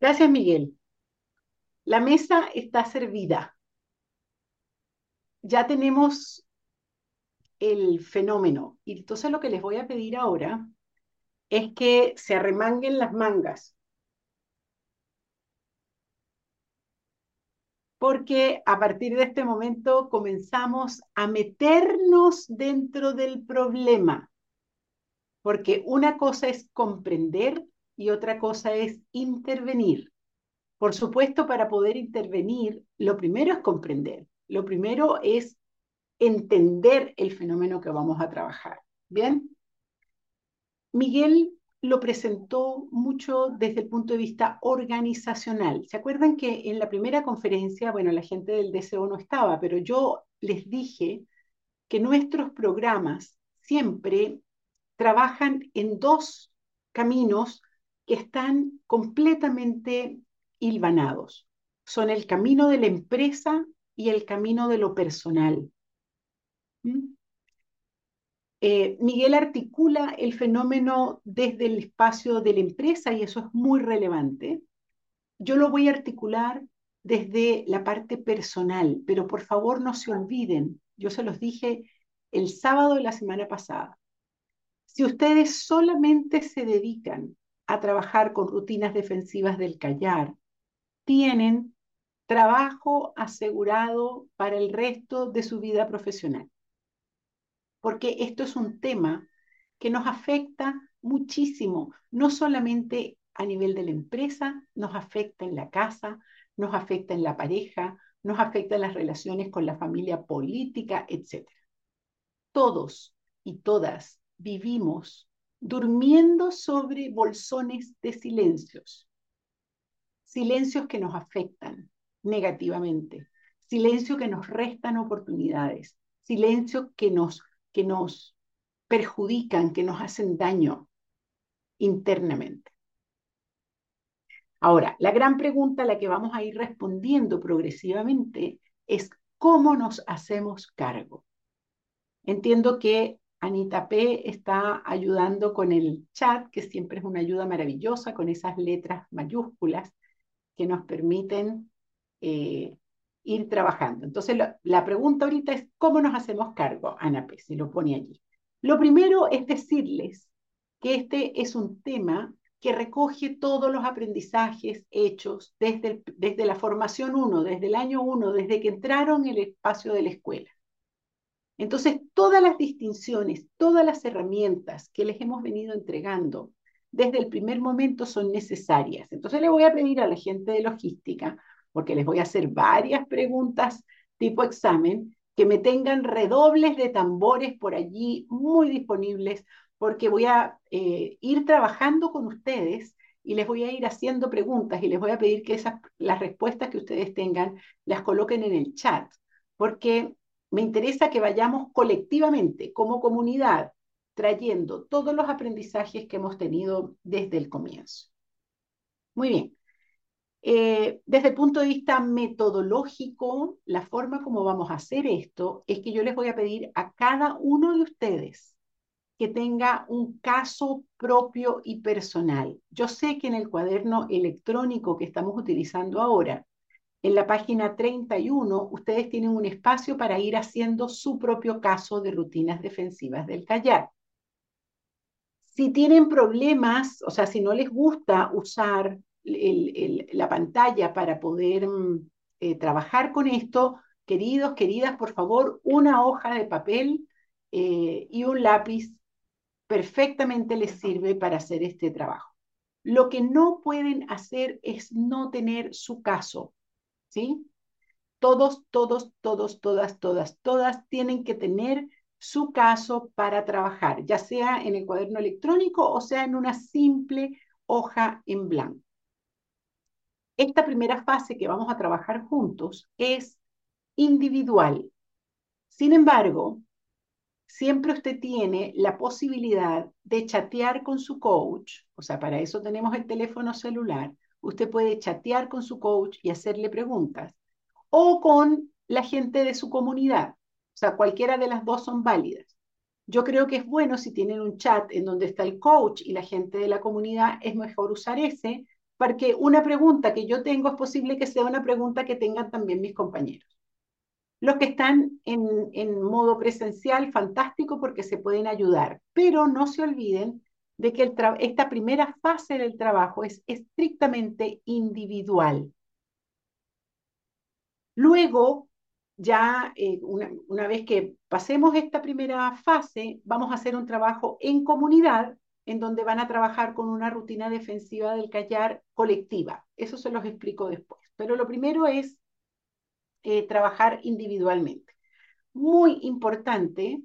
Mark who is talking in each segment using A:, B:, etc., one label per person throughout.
A: Gracias, Miguel. La mesa está servida. Ya tenemos el fenómeno. Y entonces lo que les voy a pedir ahora es que se arremanguen las mangas. Porque a partir de este momento comenzamos a meternos dentro del problema. Porque una cosa es comprender y otra cosa es intervenir. Por supuesto, para poder intervenir, lo primero es comprender. Lo primero es entender el fenómeno que vamos a trabajar. ¿Bien? Miguel lo presentó mucho desde el punto de vista organizacional. ¿Se acuerdan que en la primera conferencia, bueno, la gente del DCO no estaba, pero yo les dije que nuestros programas siempre trabajan en dos caminos que están completamente hilvanados. Son el camino de la empresa y el camino de lo personal. ¿Mm? Eh, Miguel articula el fenómeno desde el espacio de la empresa y eso es muy relevante. Yo lo voy a articular desde la parte personal, pero por favor no se olviden, yo se los dije el sábado de la semana pasada, si ustedes solamente se dedican a trabajar con rutinas defensivas del callar, tienen trabajo asegurado para el resto de su vida profesional porque esto es un tema que nos afecta muchísimo, no solamente a nivel de la empresa, nos afecta en la casa, nos afecta en la pareja, nos afecta en las relaciones con la familia política, etc. Todos y todas vivimos durmiendo sobre bolsones de silencios, silencios que nos afectan negativamente, silencios que nos restan oportunidades, silencios que nos que nos perjudican, que nos hacen daño internamente. Ahora, la gran pregunta a la que vamos a ir respondiendo progresivamente es cómo nos hacemos cargo. Entiendo que Anita P. está ayudando con el chat, que siempre es una ayuda maravillosa, con esas letras mayúsculas que nos permiten eh, ir trabajando. Entonces, la, pregunta ahorita es, ¿cómo nos hacemos cargo, Ana P? Si lo pone allí. Lo primero es decirles que este es un tema que recoge todos los aprendizajes hechos desde, desde la formación 1, desde el año 1, desde que entraron en el espacio de la escuela. Entonces, todas las distinciones, todas las herramientas que les hemos venido entregando desde el primer momento son necesarias. Entonces, le voy a pedir a la gente de logística porque les voy a hacer varias preguntas tipo examen, que me tengan redobles de tambores por allí muy disponibles, porque voy a eh, ir trabajando con ustedes y les voy a ir haciendo preguntas y les voy a pedir que esas, las respuestas que ustedes tengan las coloquen en el chat, porque me interesa que vayamos colectivamente, como comunidad, trayendo todos los aprendizajes que hemos tenido desde el comienzo. Muy bien. Eh, desde el punto de vista metodológico, la forma como vamos a hacer esto es que yo les voy a pedir a cada uno de ustedes que tenga un caso propio y personal. Yo sé que en el cuaderno electrónico que estamos utilizando ahora, en la página 31, ustedes tienen un espacio para ir haciendo su propio caso de rutinas defensivas del callar. Si tienen problemas, o sea, si no les gusta usar la pantalla para poder mm, eh, trabajar con esto, queridos, queridas, por favor, una hoja de papel eh, y un lápiz perfectamente les sirve para hacer este trabajo. Lo que no pueden hacer es no tener su caso, ¿sí? Todos, todos, todos, todas, todas, todas tienen que tener su caso para trabajar, ya sea en el cuaderno electrónico o sea en una simple hoja en blanco. Esta primera fase que vamos a trabajar juntos es individual. Sin embargo, siempre usted tiene la posibilidad de chatear con su coach, o sea, para eso tenemos el teléfono celular, usted puede chatear con su coach y hacerle preguntas, o con la gente de su comunidad, o sea, cualquiera de las dos son válidas. Yo creo que es bueno si tienen un chat en donde está el coach y la gente de la comunidad, es mejor usar ese, porque una pregunta que yo tengo es posible que sea una pregunta que tengan también mis compañeros. Los que están en, en modo presencial, fantástico porque se pueden ayudar, pero no se olviden de que esta primera fase del trabajo es estrictamente individual. Luego, ya eh, una, una, vez que pasemos esta primera fase, vamos a hacer un trabajo en comunidad en donde van a trabajar con una rutina defensiva del callar colectiva. Eso se los explico después. Pero lo primero es eh, trabajar individualmente. Muy importante,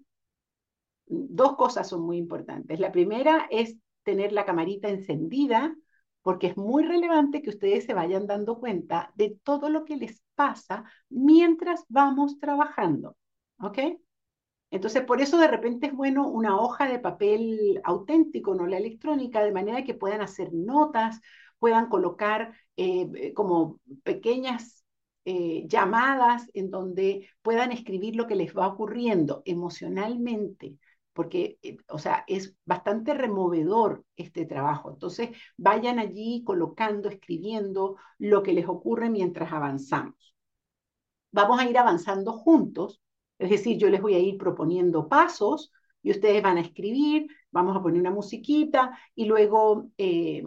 A: dos cosas son muy importantes. La primera es tener la camarita encendida porque es muy relevante que ustedes se vayan dando cuenta de todo lo que les pasa mientras vamos trabajando. ¿Ok? Entonces, por eso de repente es bueno una hoja de papel auténtico, no la electrónica, de manera que puedan hacer notas, puedan colocar eh, como pequeñas eh, llamadas en donde puedan escribir lo que les va ocurriendo emocionalmente, porque, eh, o sea, es bastante removedor este trabajo. Entonces, vayan allí colocando, escribiendo lo que les ocurre mientras avanzamos. Vamos a ir avanzando juntos, es decir, yo les voy a ir proponiendo pasos y ustedes van a escribir, vamos a poner una musiquita y luego eh,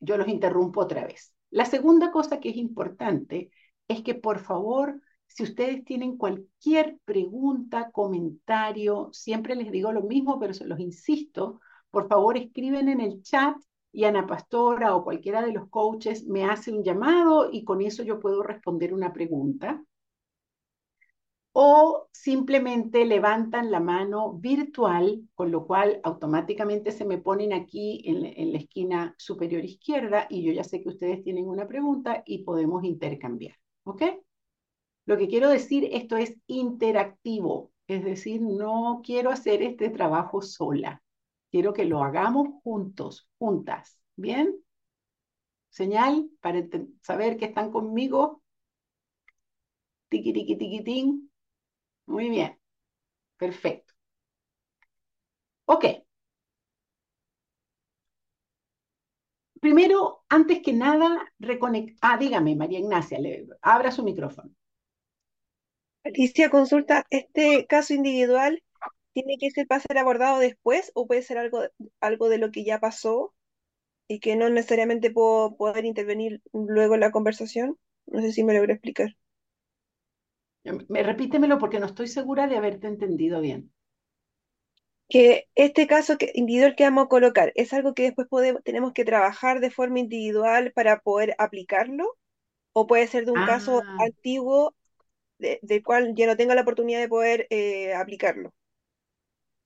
A: yo los interrumpo otra vez. La segunda cosa que es importante es que por favor si ustedes tienen cualquier pregunta, comentario, siempre les digo lo mismo, pero se los insisto, por favor escriben en el chat y Ana Pastora o cualquiera de los coaches me hace un llamado y con eso yo puedo responder una pregunta. O simplemente levantan la mano virtual, con lo cual automáticamente se me ponen aquí en, en la esquina superior izquierda y yo ya sé que ustedes tienen una pregunta y podemos intercambiar. ¿Ok? Lo que quiero decir, esto es interactivo, es decir, no quiero hacer este trabajo sola, quiero que lo hagamos juntos, juntas, ¿bien? Señal para saber que están conmigo. Tiki, tiki, ting. Muy bien, perfecto. Ok. Primero, antes que nada, reconectar. Ah, dígame, María Ignacia, le... abra su micrófono.
B: Alicia, consulta, ¿este caso individual tiene que ser para ser abordado después o puede ser algo, algo de lo que ya pasó y que no necesariamente puedo poder intervenir luego en la conversación? No sé si me logro explicar.
A: Me, repítemelo porque no estoy segura de haberte entendido bien.
B: Que este caso que, individual que vamos a colocar es algo que después podemos, tenemos que trabajar de forma individual para poder aplicarlo o puede ser de un caso
A: Ah,
B: antiguo del cual ya no tenga la oportunidad de poder eh, aplicarlo.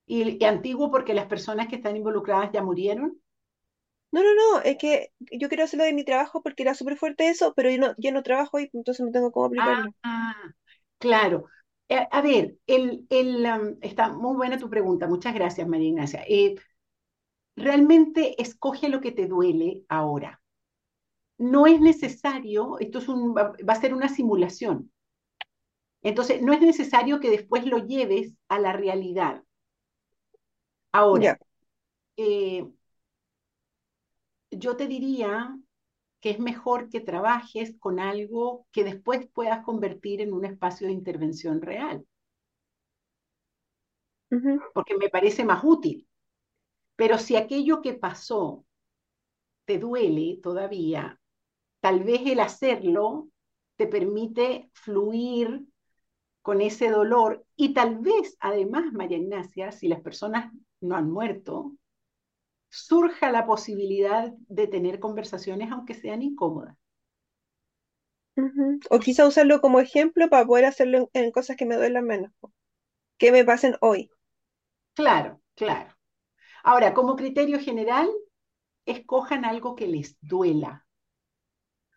A: y, y antiguo porque las personas que están involucradas ya murieron.
B: No, no, no, es que yo quiero hacerlo de mi trabajo porque era súper fuerte eso, pero yo no, yo no trabajo ahí, entonces no tengo cómo aplicarlo.
A: Ah, claro. Eh, a ver, el, el, um, está muy buena tu pregunta. Muchas gracias, María Ignacia. Eh, realmente escoge lo que te duele ahora. No es necesario, esto es un, va a ser una simulación. Entonces, no es necesario que después lo lleves a la realidad. Ahora, eh, yo te diría que es mejor que trabajes con algo que después puedas convertir en un espacio de intervención real, porque me parece más útil. Pero si aquello que pasó te duele todavía, tal vez el hacerlo te permite fluir con ese dolor y tal vez además, María Ignacia, si las personas no han muerto, surja la posibilidad de tener conversaciones aunque sean incómodas.
B: O quizá usarlo como ejemplo para poder hacerlo en, en cosas que me duelen menos, que me pasen hoy.
A: Claro, claro. Ahora, como criterio general, escojan algo que les duela.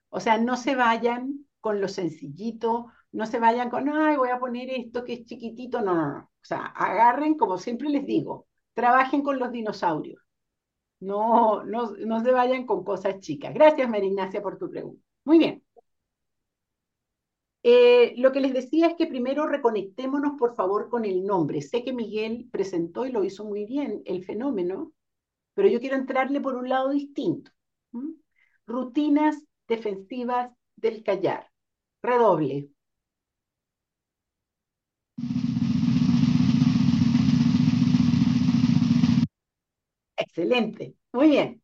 A: O sea, no se vayan con lo sencillito, no se vayan con, ay, voy a poner esto que es chiquitito. No, no, no. O sea, agarren, como siempre les digo, trabajen con los dinosaurios. No, no, no se vayan con cosas chicas. Gracias, María Ignacia, por tu pregunta. Muy bien. Eh, lo que les decía es que primero reconectémonos, por favor, con el nombre. Sé que Miguel presentó y lo hizo muy bien el fenómeno, pero yo quiero entrarle por un lado distinto. Rutinas defensivas del callar. Redoble. Excelente. Muy bien.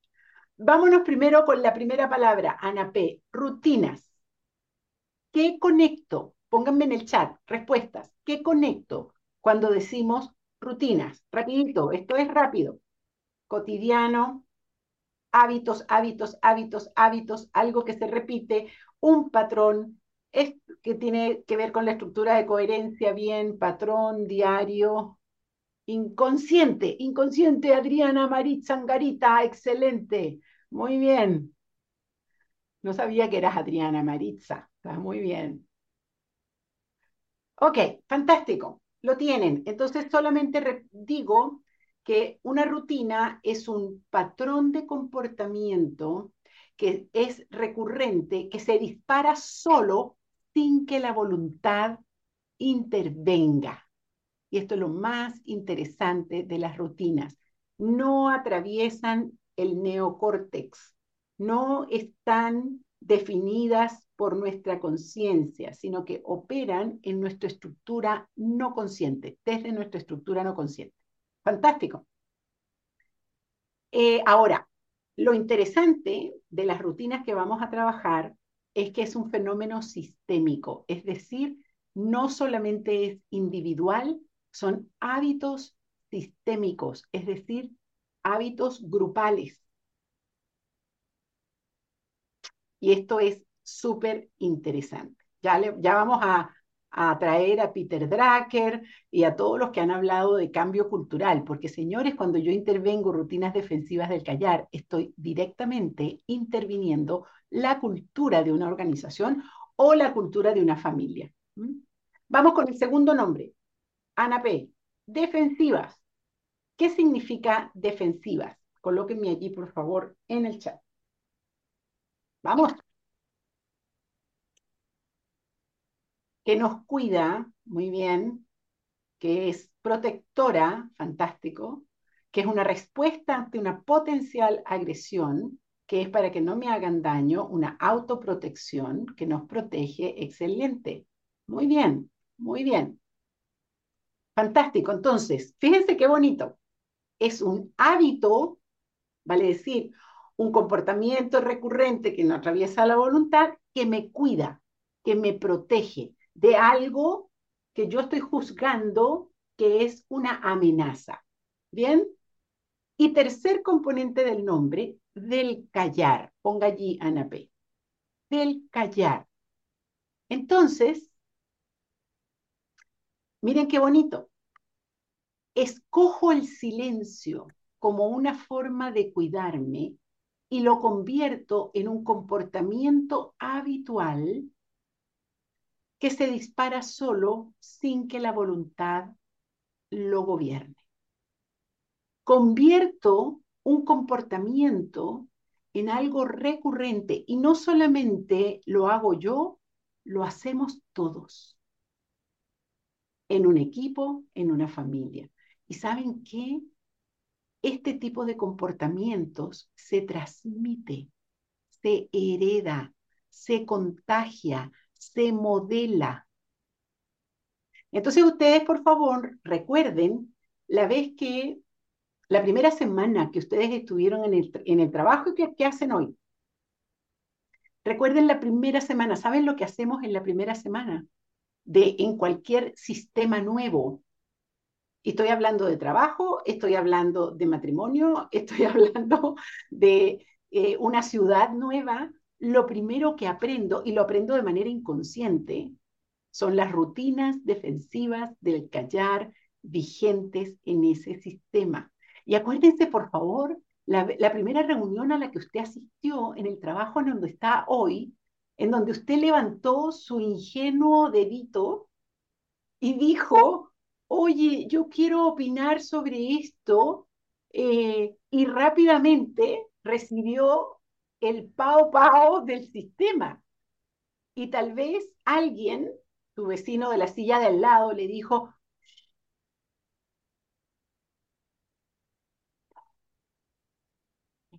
A: Vámonos primero con la primera palabra, Ana P. Rutinas. ¿Qué conecto? Pónganme en el chat respuestas. ¿Qué conecto cuando decimos rutinas? Rapidito, esto es rápido. Cotidiano, hábitos, hábitos, hábitos, hábitos, algo que se repite, un patrón, es, que tiene que ver con la estructura de coherencia, bien, patrón, diario, inconsciente, inconsciente, Adriana Maritza Angarita, excelente, muy bien. No sabía que eras Adriana Maritza, está muy bien. Ok, fantástico, lo tienen. Entonces solamente digo que una rutina es un patrón de comportamiento que es recurrente, que se dispara solo sin que la voluntad intervenga. Y esto es lo más interesante de las rutinas. No atraviesan el neocórtex, no están definidas por nuestra conciencia, sino que operan en nuestra estructura no consciente, desde nuestra estructura no consciente. Fantástico. Eh, ahora, lo interesante de las rutinas que vamos a trabajar es que es un fenómeno sistémico, es decir, no solamente es individual, son hábitos sistémicos, es decir, hábitos grupales. Y esto es súper interesante. Ya, ya vamos a, a traer a Peter Drucker y a todos los que han hablado de cambio cultural, porque señores, cuando yo intervengo rutinas defensivas del callar, estoy directamente interviniendo la cultura de una organización o la cultura de una familia. Vamos con el segundo nombre, Ana P. Defensivas. ¿Qué significa defensivas? Colóquenme allí, por favor, en el chat. Vamos. que nos cuida muy bien, que es protectora, fantástico, que es una respuesta ante una potencial agresión, que es para que no me hagan daño, una autoprotección que nos protege, excelente. Muy bien, muy bien. Fantástico. Entonces, fíjense qué bonito. Es un hábito, vale decir, un comportamiento recurrente que no atraviesa la voluntad, que me cuida, que me protege, de algo que yo estoy juzgando que es una amenaza. ¿Bien? Y tercer componente del nombre, del callar. Ponga allí, Ana P. Del callar. Entonces, miren qué bonito. Escojo el silencio como una forma de cuidarme y lo convierto en un comportamiento habitual que se dispara solo sin que la voluntad lo gobierne. Convierto un comportamiento en algo recurrente y no solamente lo hago yo, lo hacemos todos, en un equipo, en una familia. ¿Y saben qué? Este tipo de comportamientos se transmite, se hereda, se contagia, se modela. Entonces ustedes, por favor, recuerden la vez que, la primera semana que ustedes estuvieron en el, en el trabajo y que, hacen hoy. Recuerden la primera semana, ¿saben lo que hacemos en la primera semana? De en cualquier sistema nuevo. Estoy hablando de trabajo, estoy hablando de matrimonio, estoy hablando de eh, una ciudad nueva, lo primero que aprendo, y lo aprendo de manera inconsciente, son las rutinas defensivas del callar vigentes en ese sistema. Y acuérdense, por favor, la, primera reunión a la que usted asistió en el trabajo en donde está hoy, en donde usted levantó su ingenuo dedito y dijo, oye, yo quiero opinar sobre esto, eh, y rápidamente recibió el pao pao del sistema. Y tal vez alguien, tu vecino de la silla de al lado, le dijo,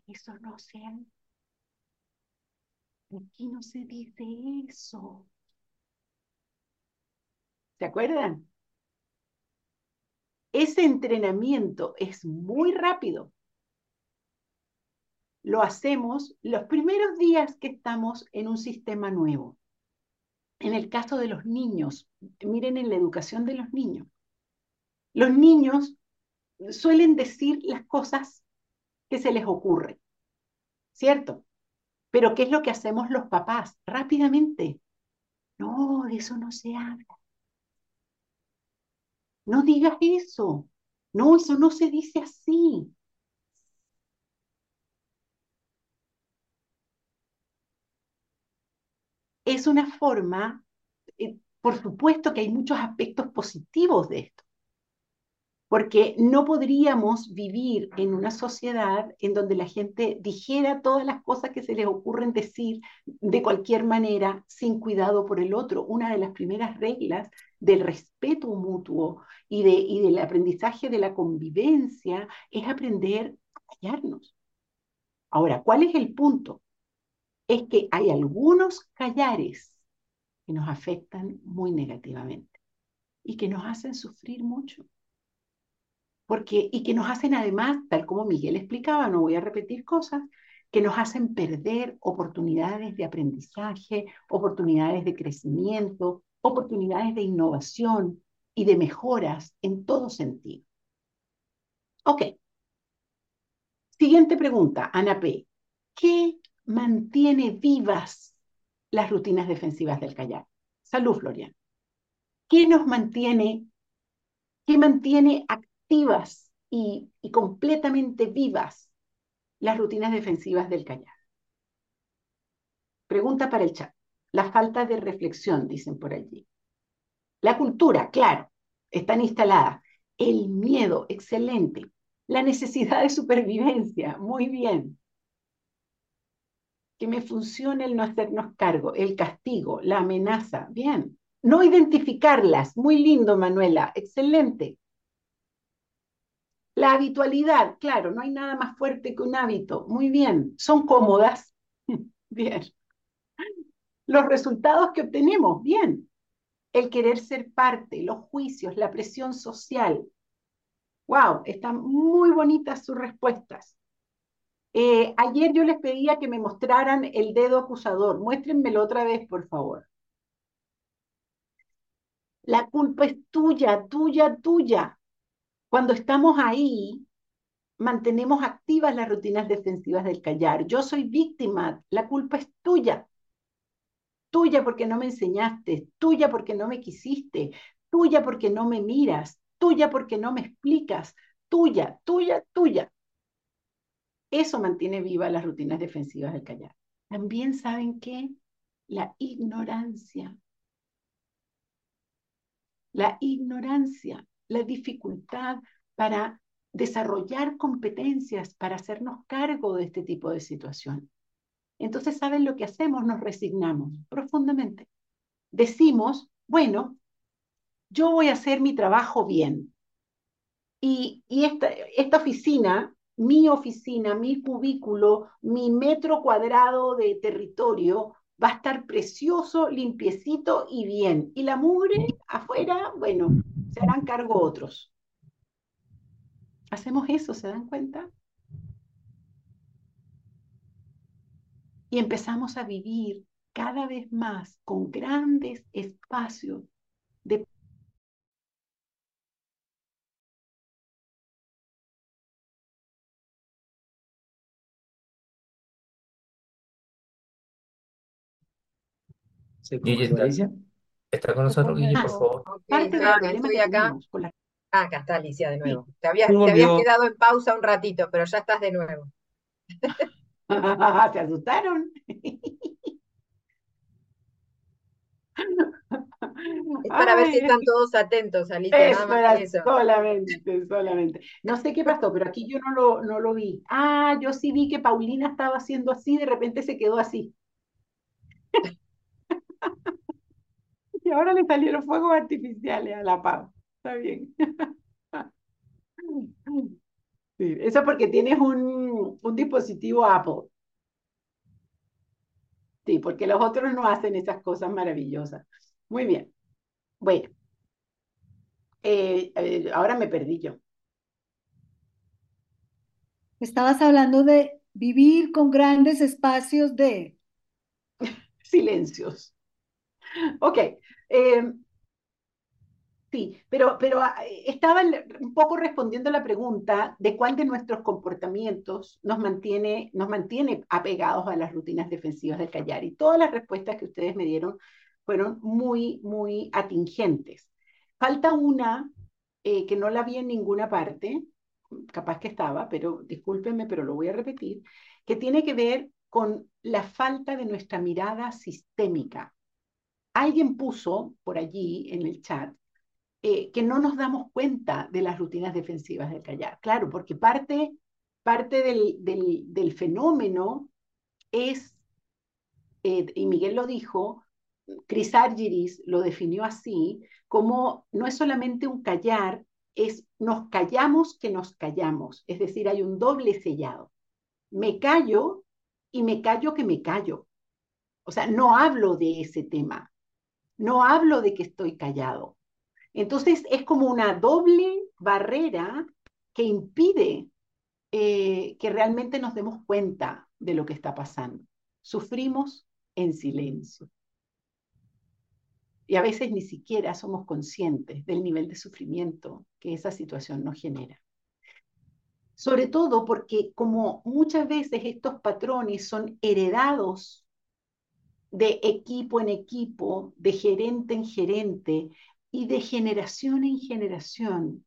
A: eso no sean. Aquí no se dice eso. ¿Se acuerdan? Ese entrenamiento es muy rápido. Lo hacemos los primeros días que estamos en un sistema nuevo. En el caso de los niños, miren en la educación de los niños. Los niños suelen decir las cosas que se les ocurre, ¿cierto? Pero ¿qué es lo que hacemos los papás? Rápidamente. No, de eso no se habla. No digas eso. No, eso no se dice así. Es una forma, eh, por supuesto que hay muchos aspectos positivos de esto porque no podríamos vivir en una sociedad en donde la gente dijera todas las cosas que se les ocurren decir de cualquier manera sin cuidado por el otro. Una de las primeras reglas del respeto mutuo y, de, y del aprendizaje de la convivencia es aprender a callarnos. Ahora, ¿cuál es el punto? Es que hay algunos callares que nos afectan muy negativamente y que nos hacen sufrir mucho porque, y que nos hacen además, tal como Miguel explicaba, no voy a repetir cosas, que nos hacen perder oportunidades de aprendizaje, oportunidades de crecimiento, oportunidades de innovación y de mejoras en todo sentido. Ok. Siguiente pregunta, Ana P. ¿Qué mantiene vivas las rutinas defensivas del callar? Salud, Florian. ¿Qué nos mantiene, qué mantiene y, completamente vivas las rutinas defensivas del callar. Pregunta para el chat. La falta de reflexión, dicen por allí. La cultura, claro, están instaladas. El miedo, excelente. La necesidad de supervivencia, muy bien. Que me funcione el no hacernos cargo, el castigo, la amenaza, bien. No identificarlas, muy lindo, Manuela, excelente. La habitualidad, claro, no hay nada más fuerte que un hábito. Muy bien, son cómodas. Bien. Los resultados que obtenemos, bien. El querer ser parte, los juicios, la presión social. Wow, están muy bonitas sus respuestas. Eh, ayer yo les pedía que me mostraran el dedo acusador. Muéstrenmelo otra vez, por favor. La culpa es tuya, tuya, tuya. Cuando estamos ahí, mantenemos activas las rutinas defensivas del callar. Yo soy víctima, la culpa es tuya. Tuya porque no me enseñaste, tuya porque no me quisiste, tuya porque no me miras, tuya porque no me explicas, tuya, tuya, tuya. Eso mantiene vivas las rutinas defensivas del callar. También saben que la ignorancia. La ignorancia la dificultad para desarrollar competencias para hacernos cargo de este tipo de situación. Entonces, ¿saben lo que hacemos? Nos resignamos profundamente. Decimos, bueno, yo voy a hacer mi trabajo bien. Y, esta, esta oficina, mi oficina, mi cubículo, mi metro cuadrado de territorio va a estar precioso, limpiecito y bien. Y la mugre afuera, bueno, se harán cargo otros. Hacemos eso, ¿se dan cuenta? Y empezamos a vivir cada vez más con grandes espacios de
C: está, está con nosotros, Guille, por favor.
B: Parte estoy acá. Ah, acá está Alicia de nuevo. Te habías, te habías quedado en pausa un ratito, pero ya estás de nuevo.
A: ¿Te asustaron?
B: Es para ver si están todos atentos, Alicia.
A: Es para solamente, solamente. No sé qué pasó, pero aquí yo no lo, no lo vi. Ah, yo sí vi que Paulina estaba haciendo así, de repente se quedó así. y ahora le salieron fuegos artificiales a la Pau. Está bien. Sí, eso porque tienes un, un dispositivo Apple. Sí, porque los otros no hacen esas cosas maravillosas. Muy bien. Bueno, eh, eh, ahora me perdí yo.
D: Estabas hablando de vivir con grandes espacios de
A: silencios. Ok. Eh, sí, pero, pero ah, estaba un poco respondiendo la pregunta de cuál de nuestros comportamientos nos mantiene, nos mantiene apegados a las rutinas defensivas del callar. Y todas las respuestas que ustedes me dieron fueron muy, muy atingentes. Falta una eh, que no la vi en ninguna parte, capaz que estaba, pero discúlpenme, pero lo voy a repetir, que tiene que ver con la falta de nuestra mirada sistémica. Alguien puso por allí en el chat eh, que no nos damos cuenta de las rutinas defensivas del callar. Claro, porque parte, parte del, del, fenómeno es, eh, y Miguel lo dijo, Chris Argyris lo definió así, como no es solamente un callar, es nos callamos que nos callamos, es decir, hay un doble sellado. Me callo y me callo que me callo. O sea, no hablo de ese tema, no hablo de que estoy callado. Entonces es como una doble barrera que impide eh, que realmente nos demos cuenta de lo que está pasando. Sufrimos en silencio. Y a veces ni siquiera somos conscientes del nivel de sufrimiento que esa situación nos genera sobre todo porque como muchas veces estos patrones son heredados de equipo en equipo, de gerente en gerente y de generación en generación,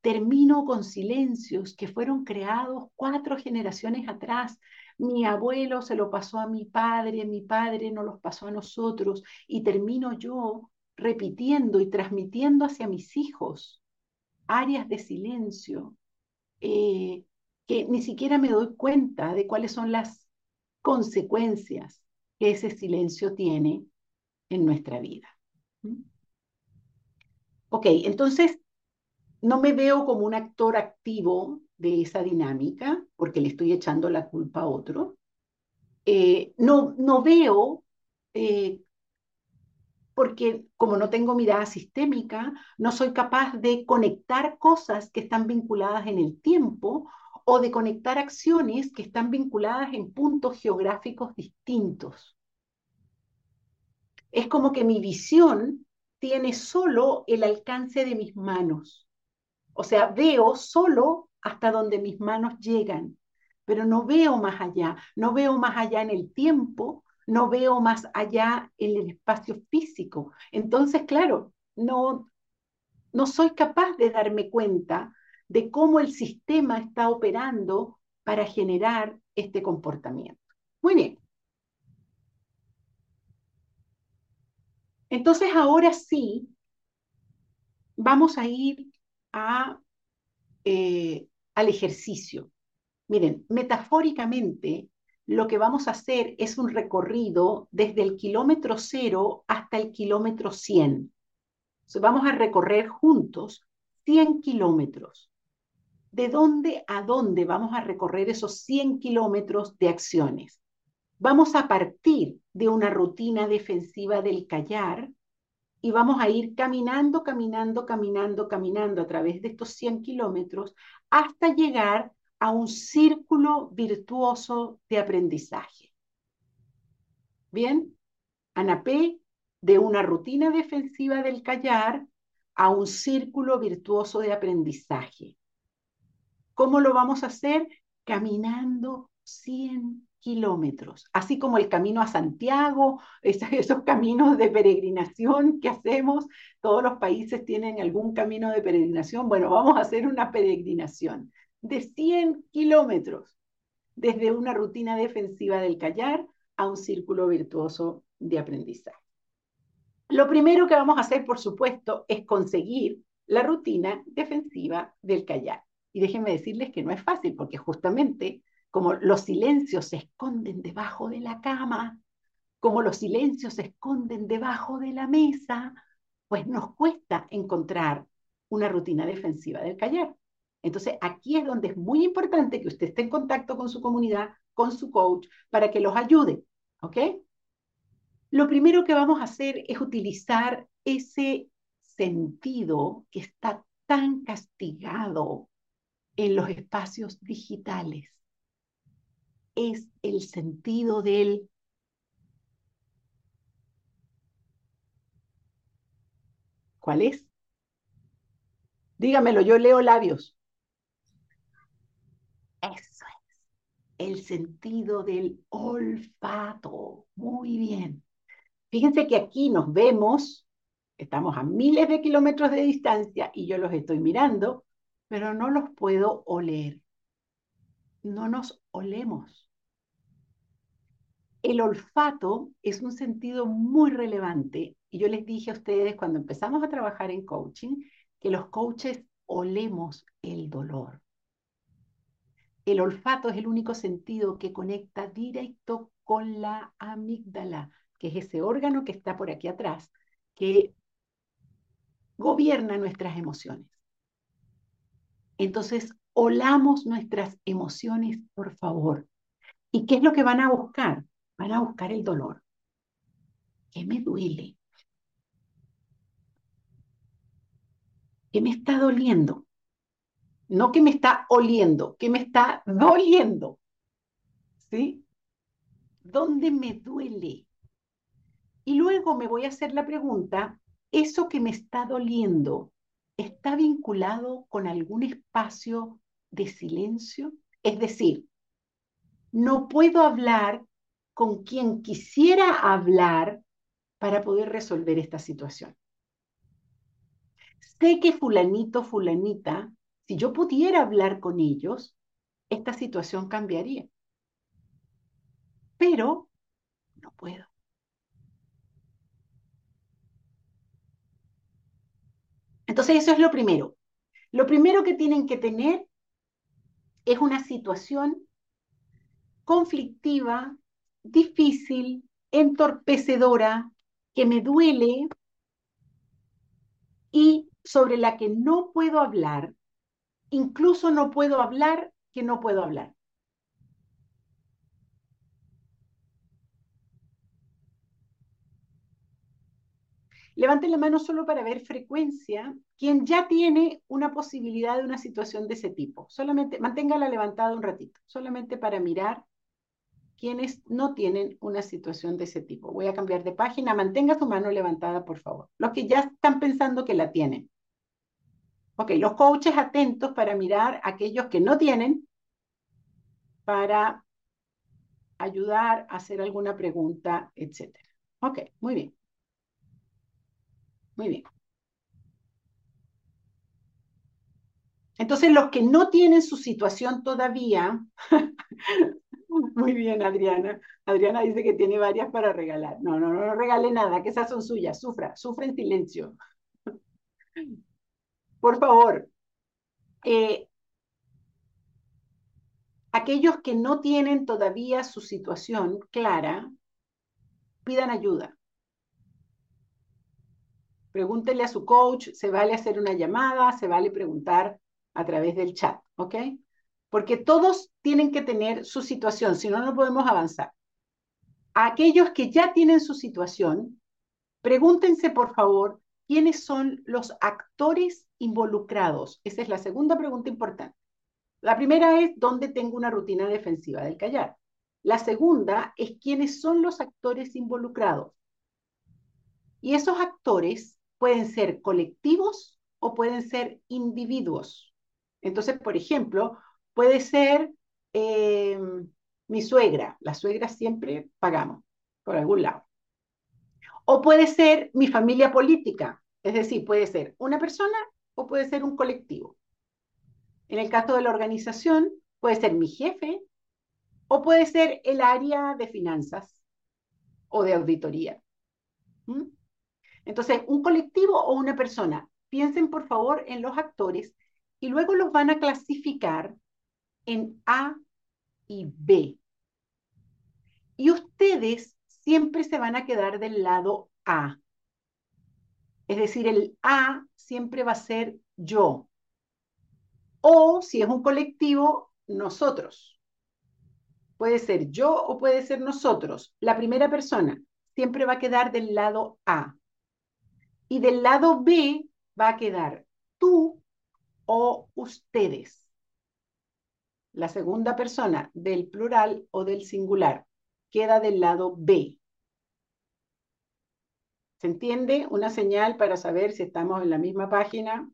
A: termino con silencios que fueron creados cuatro generaciones atrás. Mi abuelo se lo pasó a mi padre, mi padre nos los pasó a nosotros y termino yo repitiendo y transmitiendo hacia mis hijos áreas de silencio, eh, que ni siquiera me doy cuenta de cuáles son las consecuencias que ese silencio tiene en nuestra vida. Ok, entonces no me veo como un actor activo de esa dinámica porque le estoy echando la culpa a otro. Eh, no, no veo eh, porque como no tengo mirada sistémica, no soy capaz de conectar cosas que están vinculadas en el tiempo o de conectar acciones que están vinculadas en puntos geográficos distintos. Es como que mi visión tiene solo el alcance de mis manos. O sea, veo solo hasta donde mis manos llegan, pero no veo más allá, no veo más allá en el tiempo, no veo más allá en el espacio físico. Entonces, claro, no, no soy capaz de darme cuenta de cómo el sistema está operando para generar este comportamiento. Muy bien. Entonces, ahora sí, vamos a ir a, eh, al ejercicio. Miren, metafóricamente, lo que vamos a hacer es un recorrido desde el kilómetro cero hasta el kilómetro 100. vamos a recorrer juntos 100 kilómetros. ¿De dónde a dónde vamos a recorrer esos 100 kilómetros de acciones? Vamos a partir de una rutina defensiva del callar y vamos a ir caminando, caminando, caminando, caminando a través de estos 100 kilómetros hasta llegar a un círculo virtuoso de aprendizaje. Bien, P, de una rutina defensiva del callar a un círculo virtuoso de aprendizaje. ¿Cómo lo vamos a hacer? Caminando 100 kilómetros, así como el camino a Santiago, esos caminos de peregrinación que hacemos, todos los países tienen algún camino de peregrinación, bueno, vamos a hacer una peregrinación de 100 kilómetros, desde una rutina defensiva del callar a un círculo virtuoso de aprendizaje. Lo primero que vamos a hacer, por supuesto, es conseguir la rutina defensiva del callar. Y déjenme decirles que no es fácil, porque justamente como los silencios se esconden debajo de la cama, como los silencios se esconden debajo de la mesa, pues nos cuesta encontrar una rutina defensiva del callar. Entonces, aquí es donde es muy importante que usted esté en contacto con su comunidad, con su coach, para que los ayude, ¿ok? lo primero que vamos a hacer es utilizar ese sentido que está tan castigado en los espacios digitales. Es el sentido del ¿Cuál es? Dígamelo, yo leo labios. Eso es. El sentido del olfato. Muy bien. Fíjense que aquí nos vemos, estamos a miles de kilómetros de distancia y yo los estoy mirando, pero no los puedo oler. No nos olemos. El olfato es un sentido muy relevante y yo les dije a ustedes cuando empezamos a trabajar en coaching que los coaches olemos el dolor. El olfato es el único sentido que conecta directo con la amígdala, que es ese órgano que está por aquí atrás, que gobierna nuestras emociones. Entonces, olamos nuestras emociones, por favor. ¿Y qué es lo que van a buscar? Van a buscar el dolor. ¿Qué me duele? ¿Qué me está doliendo? No que me está oliendo, que me está doliendo. ¿Sí? ¿Dónde me duele? Y luego me voy a hacer la pregunta, ¿eso que me está doliendo está vinculado con algún espacio de silencio? Es decir, no puedo hablar con quien quisiera hablar para poder resolver esta situación. Sé que fulanito, fulanita, si yo pudiera hablar con ellos, esta situación cambiaría. Pero no puedo. Entonces eso es lo primero. Lo primero que tienen que tener es una situación conflictiva, difícil, entorpecedora, que me duele y sobre la que no puedo hablar, incluso no puedo hablar que no puedo hablar. Levanten la mano solo para ver frecuencia. Quien ya tiene una posibilidad de una situación de ese tipo, solamente manténgala levantada un ratito, solamente para mirar quienes no tienen una situación de ese tipo. Voy a cambiar de página. Mantenga su mano levantada, por favor. Los que ya están pensando que la tienen. Ok, los coaches atentos para mirar a aquellos que no tienen, para ayudar a hacer alguna pregunta, etc. Ok, muy bien. Muy bien. Entonces, los que no tienen su situación todavía, muy bien, Adriana. Adriana dice que tiene varias para regalar. No, no, no, no regale nada, que esas son suyas. Sufra, sufra en silencio. Por favor, eh, aquellos que no tienen todavía su situación clara, pidan ayuda. Pregúntenle a su coach, se vale hacer una llamada, se vale preguntar a través del chat, ¿ok? Porque todos tienen que tener su situación, si no, no podemos avanzar. A aquellos que ya tienen su situación, pregúntense por favor quiénes son los actores involucrados. Esa es la segunda pregunta importante. La primera es dónde tengo una rutina defensiva del callar. La segunda es quiénes son los actores involucrados. Y esos actores pueden ser colectivos o pueden ser individuos. Entonces, por ejemplo, puede ser eh, mi suegra, la suegra siempre pagamos por algún lado. O puede ser mi familia política, es decir, puede ser una persona o puede ser un colectivo. En el caso de la organización, puede ser mi jefe o puede ser el área de finanzas o de auditoría. ¿Mm? Entonces, un colectivo o una persona. Piensen por favor en los actores y luego los van a clasificar en A y B. Y ustedes siempre se van a quedar del lado A. Es decir, el A siempre va a ser yo. O si es un colectivo, nosotros. Puede ser yo o puede ser nosotros, la primera persona siempre va a quedar del lado A. Y del lado B va a quedar tú o ustedes. La segunda persona del plural o del singular queda del lado B. ¿Se entiende? Una señal para saber si estamos en la misma página.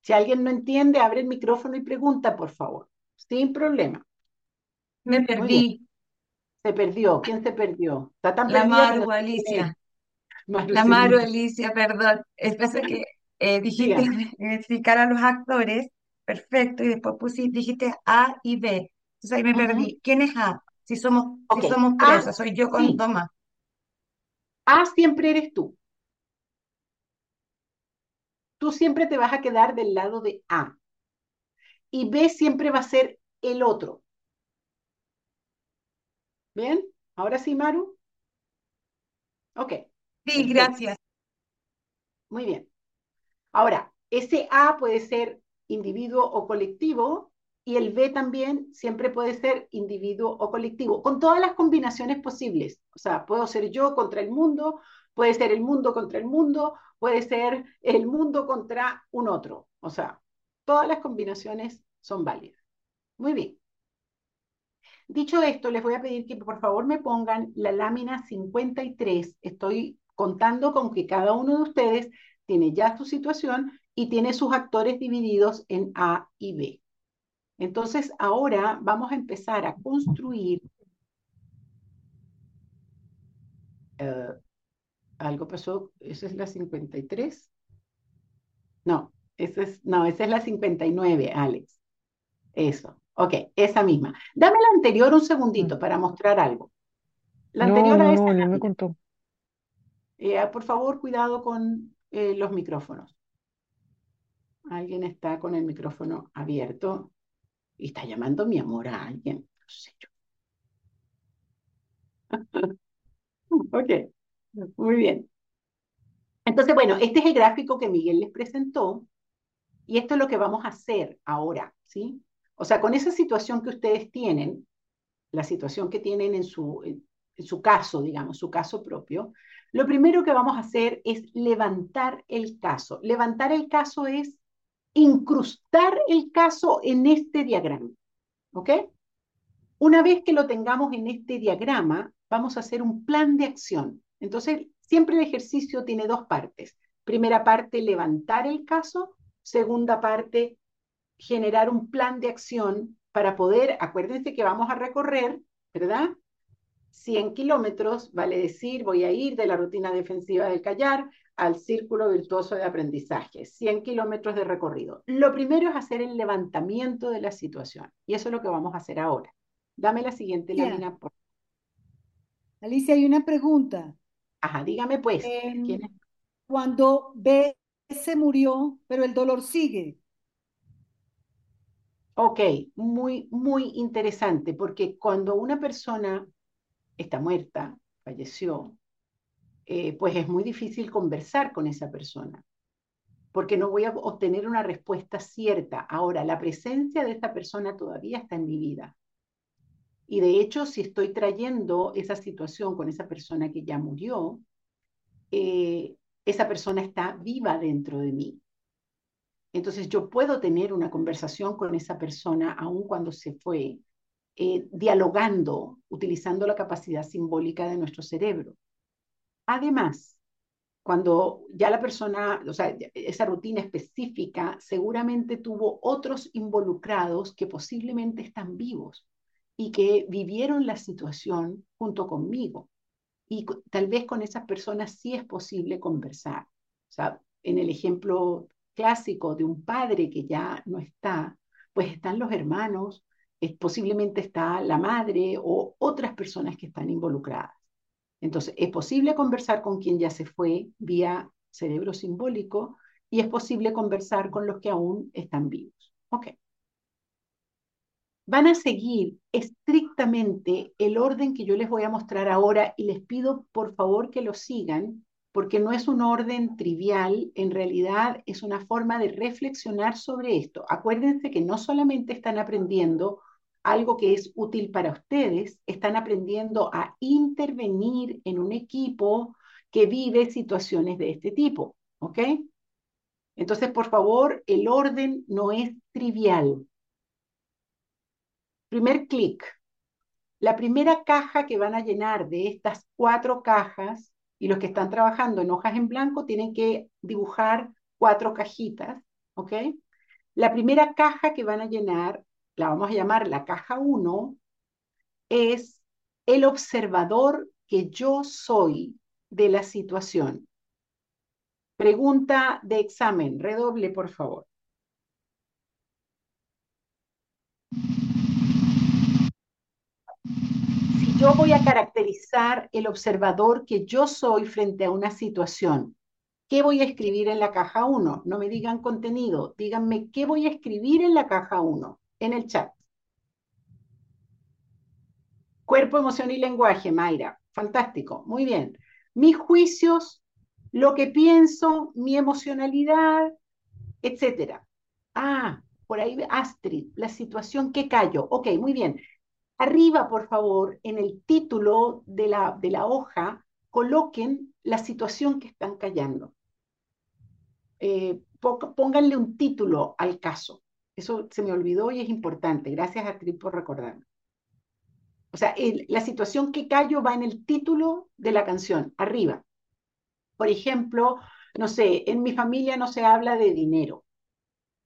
A: Si alguien no entiende, abre el micrófono y pregunta, por favor. Sin problema.
E: Me perdí.
A: Se perdió. ¿Quién se perdió?
E: Está tan La Maru, Alicia. La Maru, Alicia, perdón. Es que eh, dijiste identificar a los actores, perfecto, y después pusiste, dijiste A y B. Entonces ahí me perdí. ¿Quién es A? Si somos, si somos tres, soy yo con Tomás.
A: A siempre eres tú. Tú siempre te vas a quedar del lado de A. Y B siempre va a ser el otro. ¿Bien? Ahora sí, Maru. Ok.
E: Sí, gracias.
A: Muy bien. Ahora, ese A puede ser individuo o colectivo y el B también siempre puede ser individuo o colectivo, con todas las combinaciones posibles. O sea, puedo ser yo contra el mundo, puede ser el mundo contra el mundo, puede ser el mundo contra un otro. O sea, todas las combinaciones son válidas. Muy bien. Dicho esto, les voy a pedir que por favor me pongan la lámina 53. Estoy contando con que cada uno de ustedes tiene ya su situación y tiene sus actores divididos en A y B. Entonces, ahora vamos a empezar a construir eh, algo pasó, esa es la 53. No, esa es, no, esa es la 59, Alex. Eso, ok, esa misma. Dame la anterior un segundito para mostrar algo.
F: La anterior a esa. No, me contó.
A: Eh, por favor, cuidado con eh, los micrófonos. Alguien está con el micrófono abierto y está llamando mi amor a alguien. No sé ok, muy bien. Entonces, bueno, este es el gráfico que Miguel les presentó y esto es lo que vamos a hacer ahora, ¿sí? O sea, con esa situación que ustedes tienen, la situación que tienen en su, en su caso, digamos, su caso propio, lo primero que vamos a hacer es levantar el caso. Levantar el caso es incrustar el caso en este diagrama. ¿Ok? Una vez que lo tengamos en este diagrama, vamos a hacer un plan de acción. Entonces, siempre el ejercicio tiene dos partes. Primera parte, levantar el caso. Segunda parte, generar un plan de acción para poder, acuérdense que vamos a recorrer, ¿verdad? 100 kilómetros, vale decir, voy a ir de la rutina defensiva del callar al círculo virtuoso de aprendizaje, 100 kilómetros de recorrido. Lo primero es hacer el levantamiento de la situación y eso es lo que vamos a hacer ahora. Dame la siguiente lámina. Por...
D: Alicia, hay una pregunta.
A: Ajá, dígame pues.
D: Em, cuando B se murió, pero el dolor sigue.
A: Ok, muy, muy interesante, porque cuando una persona está muerta, falleció, eh, pues es muy difícil conversar con esa persona, porque no voy a obtener una respuesta cierta. Ahora, la presencia de esa persona todavía está en mi vida. Y de hecho, si estoy trayendo esa situación con esa persona que ya murió, eh, esa persona está viva dentro de mí. Entonces yo puedo tener una conversación con esa persona aun cuando se fue, eh, dialogando, utilizando la capacidad simbólica de nuestro cerebro. Además, cuando ya la persona, o sea, esa rutina específica seguramente tuvo otros involucrados que posiblemente están vivos y que vivieron la situación junto conmigo. Y tal vez con esas personas sí es posible conversar. O sea, en el ejemplo clásico de un padre que ya no está, pues están los hermanos, posiblemente está la madre o otras personas que están involucradas. Entonces, es posible conversar con quien ya se fue vía cerebro simbólico y es posible conversar con los que aún están vivos. Ok. Van a seguir estrictamente el orden que yo les voy a mostrar ahora y les pido por favor que lo sigan porque no es un orden trivial, en realidad es una forma de reflexionar sobre esto. Acuérdense que no solamente están aprendiendo algo que es útil para ustedes, están aprendiendo a intervenir en un equipo que vive situaciones de este tipo, ¿ok? Entonces, por favor, el orden no es trivial. Primer clic. La primera caja que van a llenar de estas cuatro cajas, y los que están trabajando en hojas en blanco tienen que dibujar cuatro cajitas, ¿ok? La primera caja que van a llenar, la vamos a llamar la caja 1, es el observador que yo soy de la situación. Pregunta de examen, redoble por favor. Si yo voy a caracterizar el observador que yo soy frente a una situación, ¿qué voy a escribir en la caja 1? No me digan contenido, díganme qué voy a escribir en la caja 1, en el chat. Cuerpo, emoción y lenguaje, Mayra. Fantástico, muy bien. Mis juicios, lo que pienso, mi emocionalidad, etcétera. Ah, por ahí Astrid, la situación que callo. Ok, muy bien. Arriba, por favor, en el título de la, de la hoja, coloquen la situación que están callando. Eh, pónganle un título al caso. Eso se me olvidó y es importante. Gracias, Astrid, por recordarme. O sea, la situación que callo va en el título de la canción, arriba. Por ejemplo, no sé, en mi familia no se habla de dinero.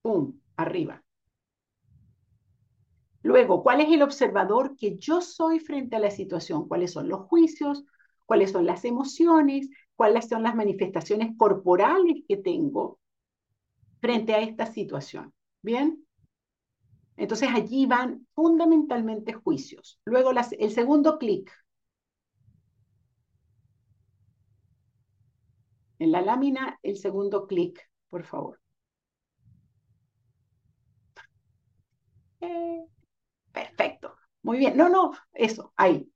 A: ¡Pum! Arriba. Luego, ¿cuál es el observador que yo soy frente a la situación? ¿Cuáles son los juicios? ¿Cuáles son las emociones? ¿Cuáles son las manifestaciones corporales que tengo frente a esta situación? ¿Bien? Entonces allí van fundamentalmente juicios. Luego el segundo clic. En la lámina, el segundo clic, por favor. Eh, perfecto. Muy bien. No, no, eso, ahí.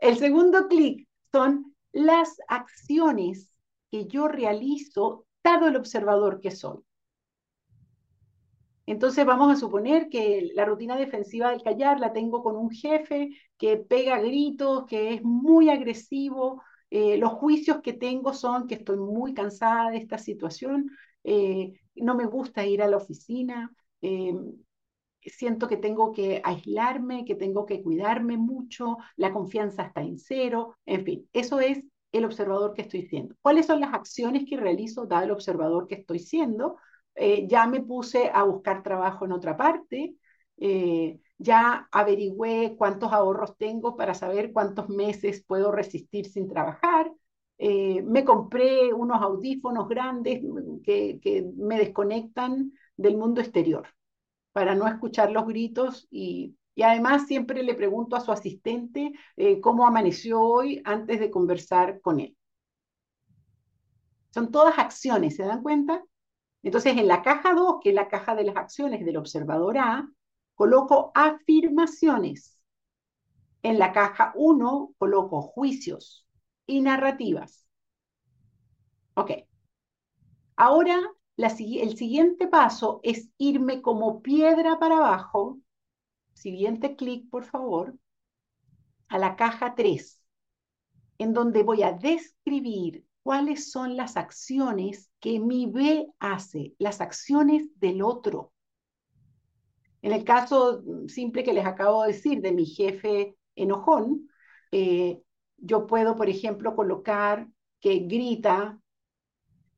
A: El segundo clic son las acciones que yo realizo dado el observador que soy. Entonces vamos a suponer que la rutina defensiva del callar la tengo con un jefe que pega gritos, que es muy agresivo. Eh, los juicios que tengo son que estoy muy cansada de esta situación, eh, no me gusta ir a la oficina, eh, siento que tengo que aislarme, que tengo que cuidarme mucho, la confianza está en cero, en fin, eso es el observador que estoy siendo. ¿Cuáles son las acciones que realizo dado el observador que estoy siendo? Eh, ya me puse a buscar trabajo en otra parte, eh, ya averigüé cuántos ahorros tengo para saber cuántos meses puedo resistir sin trabajar, eh, me compré unos audífonos grandes que, que, me desconectan del mundo exterior para no escuchar los gritos y, y además siempre le pregunto a su asistente cómo amaneció hoy antes de conversar con él. Son todas acciones, ¿se dan cuenta? Entonces, en la caja 2, que es la caja de las acciones del observador A, coloco afirmaciones. En la caja 1 coloco juicios y narrativas. Ok. Ahora, el siguiente paso es irme como piedra para abajo. Siguiente clic, por favor. A la caja 3, en donde voy a describir cuáles son las acciones que mi B hace, las acciones del otro. En el caso simple que les acabo de decir de mi jefe enojón, eh, yo puedo, por ejemplo, colocar que grita,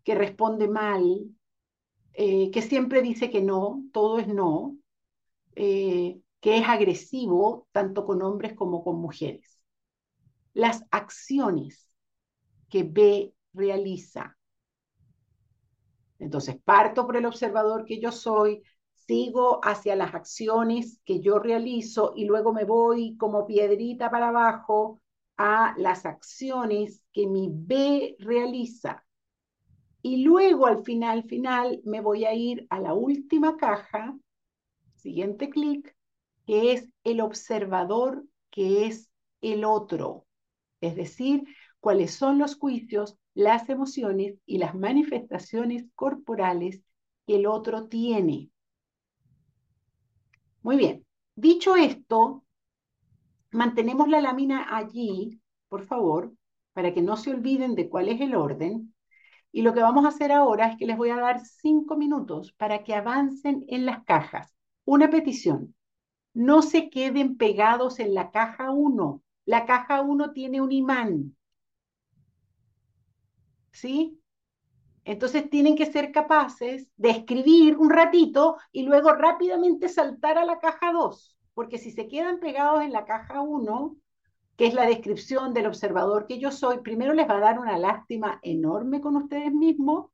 A: que responde mal, eh, que siempre dice que no, todo es no, eh, que es agresivo tanto con hombres como con mujeres. Las acciones que B realiza. Entonces, parto por el observador que yo soy, sigo hacia las acciones que yo realizo y luego me voy como piedrita para abajo a las acciones que mi B realiza. Y luego al final, final, me voy a ir a la última caja, siguiente clic, que es el observador, que es el otro. Es decir, cuáles son los juicios, las emociones y las manifestaciones corporales que el otro tiene. Muy bien, Dicho esto, mantenemos la lámina allí, por favor, para que no se olviden de cuál es el orden. Y lo que vamos a hacer ahora es que les voy a dar cinco minutos para que avancen en las cajas. Una petición, no se queden pegados en la caja 1. La caja 1 tiene un imán. ¿Sí? Entonces tienen que ser capaces de escribir un ratito y luego rápidamente saltar a la caja 2, porque si se quedan pegados en la caja 1, que es la descripción del observador que yo soy, primero les va a dar una lástima enorme con ustedes mismos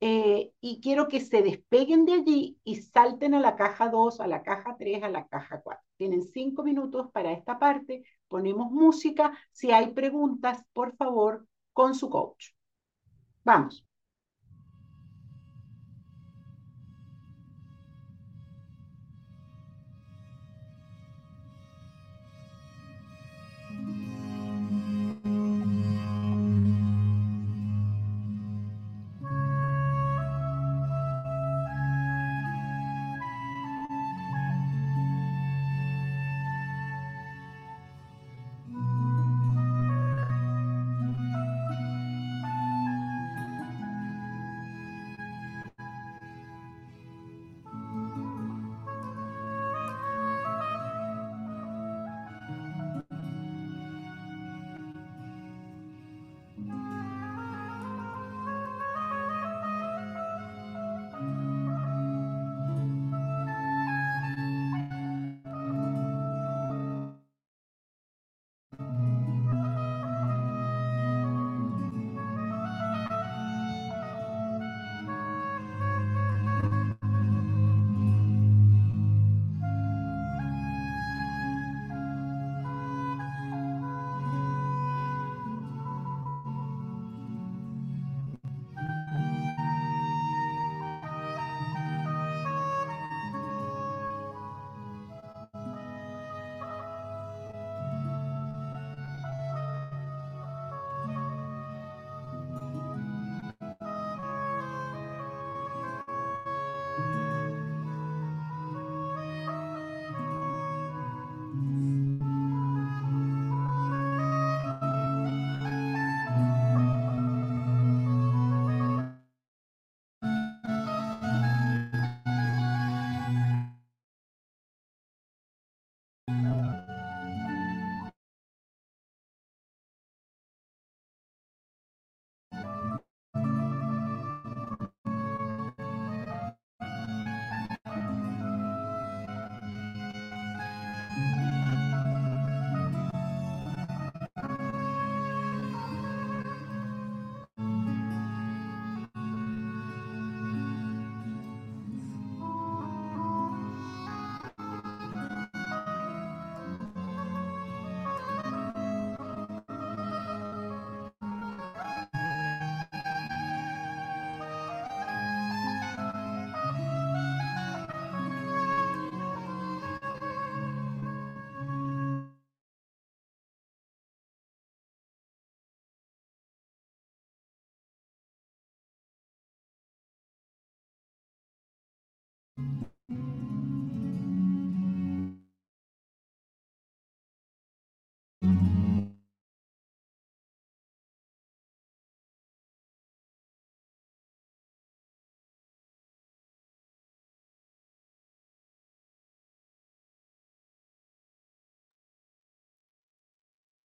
A: eh, y quiero que se despeguen de allí y salten a la caja 2, a la caja 3, a la caja 4. Tienen cinco minutos para esta parte, ponemos música, si hay preguntas, por favor, con su coach. Vamos.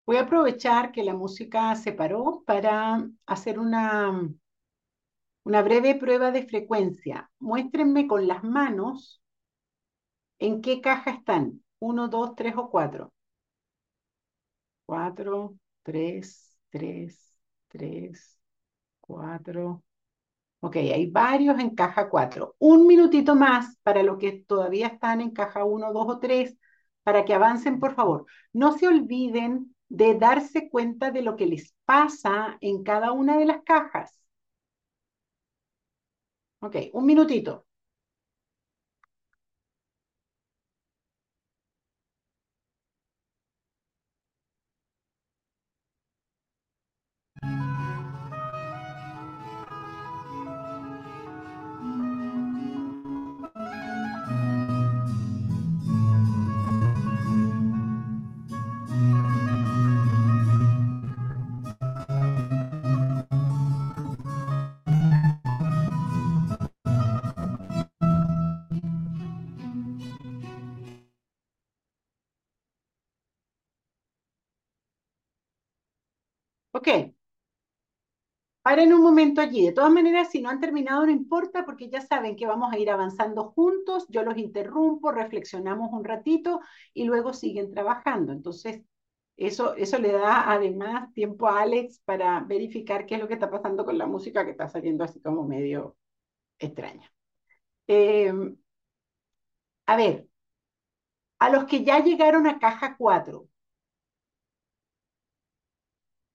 A: Voy a aprovechar que la música se paró para hacer una, una breve prueba de frecuencia. Muéstrenme con las manos en qué caja están. Uno, dos, tres o cuatro. Cuatro, tres, tres, tres, cuatro. Ok, hay varios en caja cuatro. Un minutito más para los que todavía están en caja uno, dos o tres, para que avancen, por favor. No se olviden de darse cuenta de lo que les pasa en cada una de las cajas. Ok, un minutito. Paren un momento allí. De todas maneras, si no han terminado, no importa, porque ya saben que vamos a ir avanzando juntos. Yo los interrumpo, reflexionamos un ratito y luego siguen trabajando. Entonces, eso, eso le da además tiempo a Alex para verificar qué es lo que está pasando con la música que está saliendo así como medio extraña. Em, a ver, a los que ya llegaron a caja 4,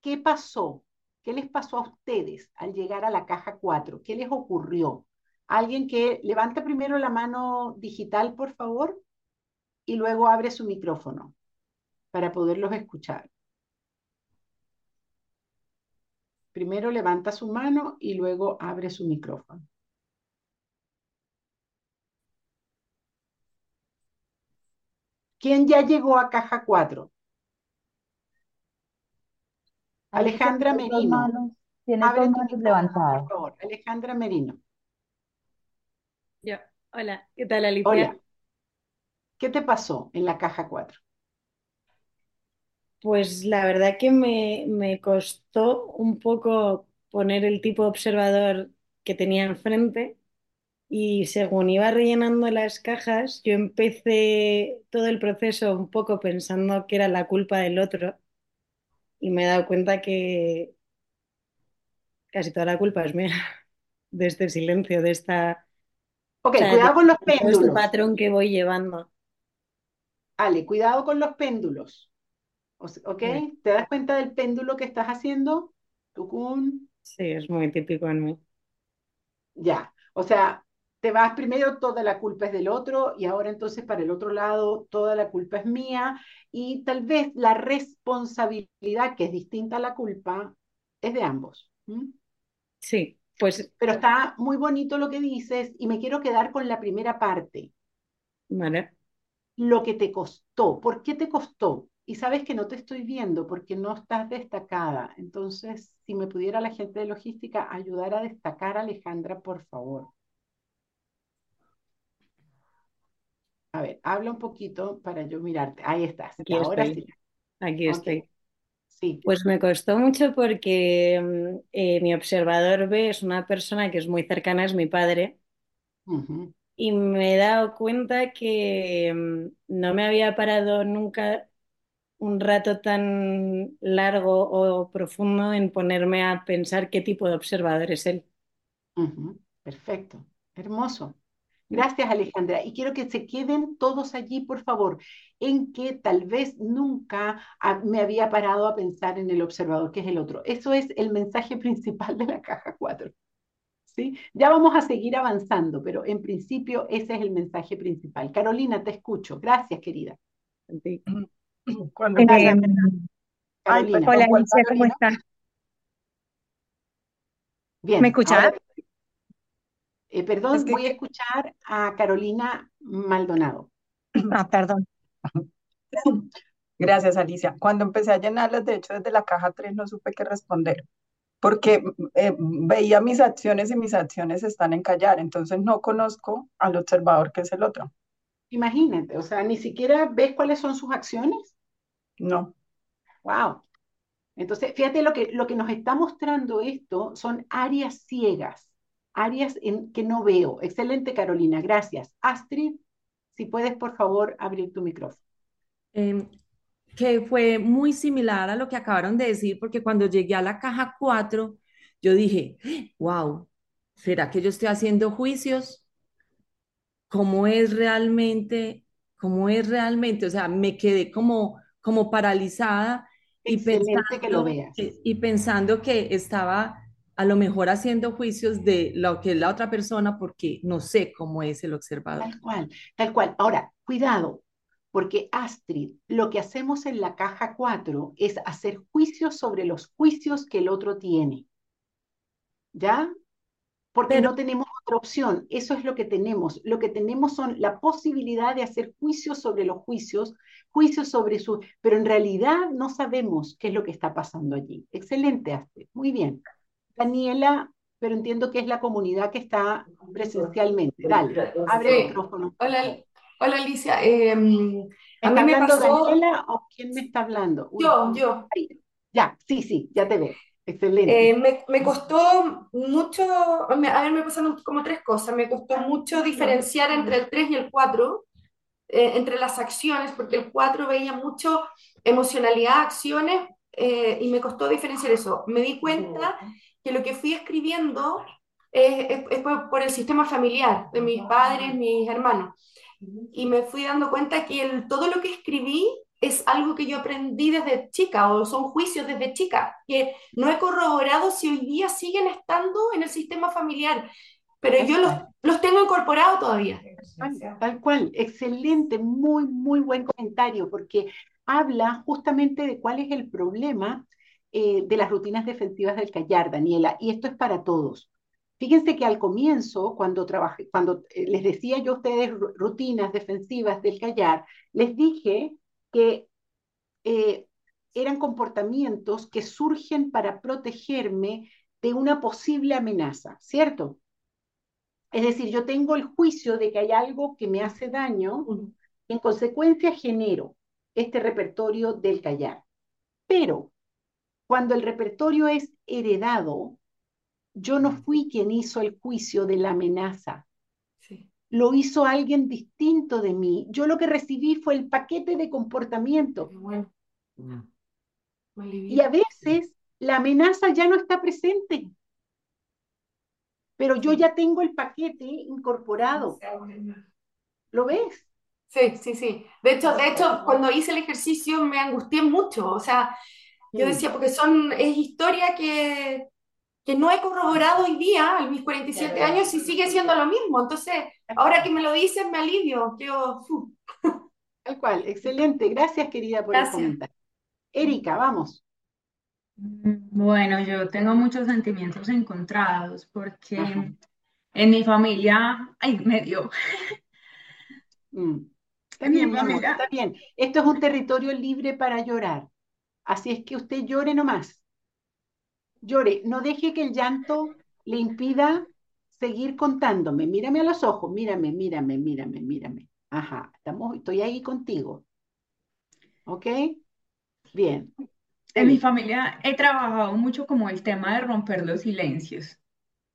A: ¿qué pasó? ¿Qué les pasó a ustedes al llegar a la caja 4? ¿Qué les ocurrió? Alguien que levante primero la mano digital, por favor, y luego abre su micrófono para poderlos escuchar. Primero levanta su mano y luego abre su micrófono. ¿Quién ya llegó a caja 4? Alejandra Merino.
G: Tiene dos manos levantadas.
A: Por favor, Alejandra Merino.
H: Yo. Hola, ¿qué tal Alicia?
A: Hola. ¿Qué te pasó en la caja 4?
H: Pues la verdad que me, me costó un poco poner el tipo de observador que tenía enfrente y según iba rellenando las cajas, yo empecé todo el proceso un poco pensando que era la culpa del otro y me he dado cuenta que casi toda la culpa es mía de este silencio, de esta...
A: Ok, cuidado con los
H: este
A: péndulos.
H: patrón que voy llevando.
A: Ale, cuidado con los péndulos. ¿Ok? ¿Te das cuenta del péndulo que estás haciendo? Tucún.
H: Sí, es muy típico en mí.
A: Ya. O sea, te vas primero, toda la culpa es del otro, y ahora entonces para el otro lado, toda la culpa es mía, y tal vez la responsabilidad, que es distinta a la culpa, es de ambos.
H: Sí, pues
A: Pero está muy bonito lo que dices, y me quiero quedar con la primera parte.
H: vale.
A: lo que te costó. ¿Por qué te costó? Y sabes que no te estoy viendo porque no estás destacada. Entonces, si me pudiera la gente de logística ayudar a destacar a Alejandra, por favor. A ver, habla un poquito para yo mirarte. Ahí estás.
H: Aquí
A: Ahora
H: estoy.
A: sí.
H: Aquí estoy.
A: Sí.
H: Pues me costó mucho porque mm, eh, mi observador B es una persona que es muy cercana, es mi padre, y me he dado cuenta que mm, no me había parado nunca un rato tan largo o profundo en ponerme a pensar qué tipo de observador es él.
A: Perfecto. Hermoso. Gracias, Alejandra. Y quiero que se queden todos allí, por favor, en que tal vez nunca ah, me había parado a pensar en el observador, que es el otro. Eso es el mensaje principal de la caja 4. ¿Sí? Ya vamos a seguir avanzando, pero en principio ese es el mensaje principal. Carolina, te escucho. Gracias, querida.
H: Sí.
I: Cuando
J: Eh,
A: Carolina.
J: hola
I: ¿cuál
J: Alicia, ¿cómo estás?
A: Bien,
J: ¿Me escuchas?
A: ahora, eh, perdón,
I: Es que
A: voy a escuchar a Carolina Maldonado.
J: Ah, perdón.
I: Gracias, Alicia. Cuando empecé a llenarlas, de hecho, desde la caja 3 no supe qué responder, porque eh, veía mis acciones y mis acciones están en callar, entonces no conozco al observador que es el otro.
A: Imagínate, o sea, ni siquiera ves cuáles son sus acciones.
I: No.
A: Wow. Entonces, fíjate lo que, lo que nos está mostrando esto son áreas ciegas, áreas en que no veo. Excelente, Carolina, gracias. Astrid, si puedes, por favor, abrir tu micrófono.
K: Em, que fue muy similar a lo que acabaron de decir, porque cuando llegué a la caja 4, yo dije, wow, ¿será que yo estoy haciendo juicios? ¿Cómo es realmente? ¿Cómo es realmente? O sea, me quedé como, como paralizada y
A: Excelente que lo
K: pensando,
A: veas.
K: y pensando que estaba a lo mejor haciendo juicios de lo que es la otra persona porque no sé cómo es el observador.
A: Tal cual, tal cual. Ahora, cuidado, porque Astrid, lo que hacemos en la caja 4 es hacer juicios sobre los juicios que el otro tiene. ¿Ya? Porque
K: Pero-
A: no tenemos otra opción. Eso es lo que tenemos. Lo que tenemos son la posibilidad de hacer juicios sobre los juicios, juicios sobre su... Pero en realidad no sabemos qué es lo que está pasando allí. Excelente, Astrid. Muy bien. Daniela, pero entiendo que es la comunidad que está presencialmente. Dale, abre el micrófono.
L: Hola, hola Alicia. Eh, a
A: ¿Me
L: mí me pasó,
A: Daniela o quién me está hablando? Uy,
L: yo, yo,
A: ahí. Ya, sí, sí, ya te veo. Excelente.
J: Eh, me, me costó mucho, a ver, me pasaron como tres cosas. Me costó mucho diferenciar entre el 3 y el 4, eh, entre las acciones, porque el 4 veía mucho emocionalidad, acciones, eh, y me costó diferenciar eso. Me di cuenta que lo que fui escribiendo es, es por, por el sistema familiar de mis padres, mis hermanos. Y me fui dando cuenta que el, todo lo que escribí es algo que yo aprendí desde chica o son juicios desde chica, que no he corroborado si hoy día siguen estando en el sistema familiar, pero yo los, los tengo incorporados todavía.
A: Tal, cual, excelente, muy, muy buen comentario, porque habla justamente de cuál es el problema eh, de las rutinas defensivas del callar, Daniela, y esto es para todos. Fíjense que al comienzo, cuando, trabajé, cuando eh, les decía yo a ustedes rutinas defensivas del callar, les dije que eh, eran comportamientos que surgen para protegerme de una posible amenaza, ¿cierto? Es decir, yo tengo el juicio de que hay algo que me hace daño, en consecuencia genero este repertorio del callar. Pero cuando el repertorio es heredado, yo no fui quien hizo el juicio de la amenaza lo hizo alguien distinto de mí. Yo lo que recibí fue el paquete de comportamiento. Mm. Y a veces la amenaza ya no está presente, pero yo ya tengo el paquete incorporado. ¿Lo ves?
J: Sí, sí, sí. De hecho, de hecho, cuando hice el ejercicio me angustié mucho. O sea, yo decía, porque son, es historia que, que no he corroborado hoy día, a mis 47 años, y sigue siendo lo mismo. Entonces, ahora que me lo dices, me alivio.
A: Tal cual, excelente. Gracias, querida, por el comentario. Erika, vamos.
L: Bueno, yo tengo muchos sentimientos encontrados porque en mi familia, ay, me dio.
A: Mm. Está bien, está bien. Esto es un territorio libre para llorar. Así es que usted llore nomás llore, no deje que el llanto le impida seguir contándome. Mírame a los ojos, mírame, mírame, mírame, mírame. Ajá, estamos, estoy ahí contigo. ¿Ok? Bien.
L: En mi familia he trabajado mucho como el tema de romper los silencios.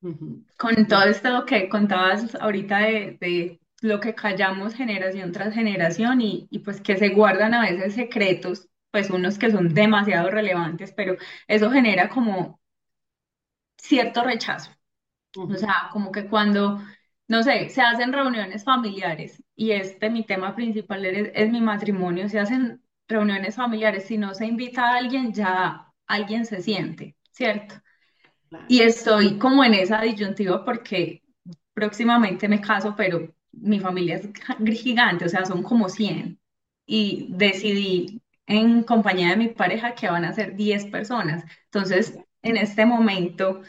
L: Con todo esto que contabas ahorita de, de, lo que callamos generación tras generación y, y pues que se guardan a veces secretos pues unos que son demasiado relevantes, pero eso genera como cierto rechazo. O sea, como que cuando, no sé, se hacen reuniones familiares y este, mi tema principal es, mi matrimonio, se hacen reuniones familiares, si no se invita a alguien, ya alguien se siente, ¿cierto? Y estoy como en esa disyuntiva porque próximamente me caso, pero mi familia es gigante, o sea, son como 100. Y decidí en compañía de mi pareja que van a ser 10 personas. Entonces, en este momento,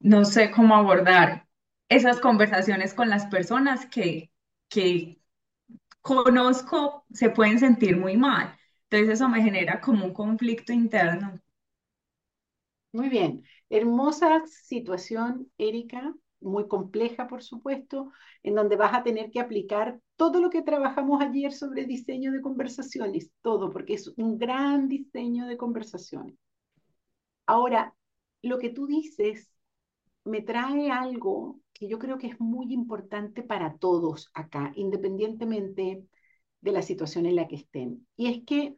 L: no sé cómo abordar esas conversaciones con las personas que, que conozco, se pueden sentir muy mal. Entonces, eso me genera como un conflicto interno.
A: Muy bien. Hermosa situación, Erika muy compleja, por supuesto, en donde vas a tener que aplicar todo lo que trabajamos ayer sobre diseño de conversaciones, todo, porque es un gran diseño de conversaciones. Ahora, lo que tú dices me trae algo que yo creo que es muy importante para todos acá, independientemente de la situación en la que estén. Y es que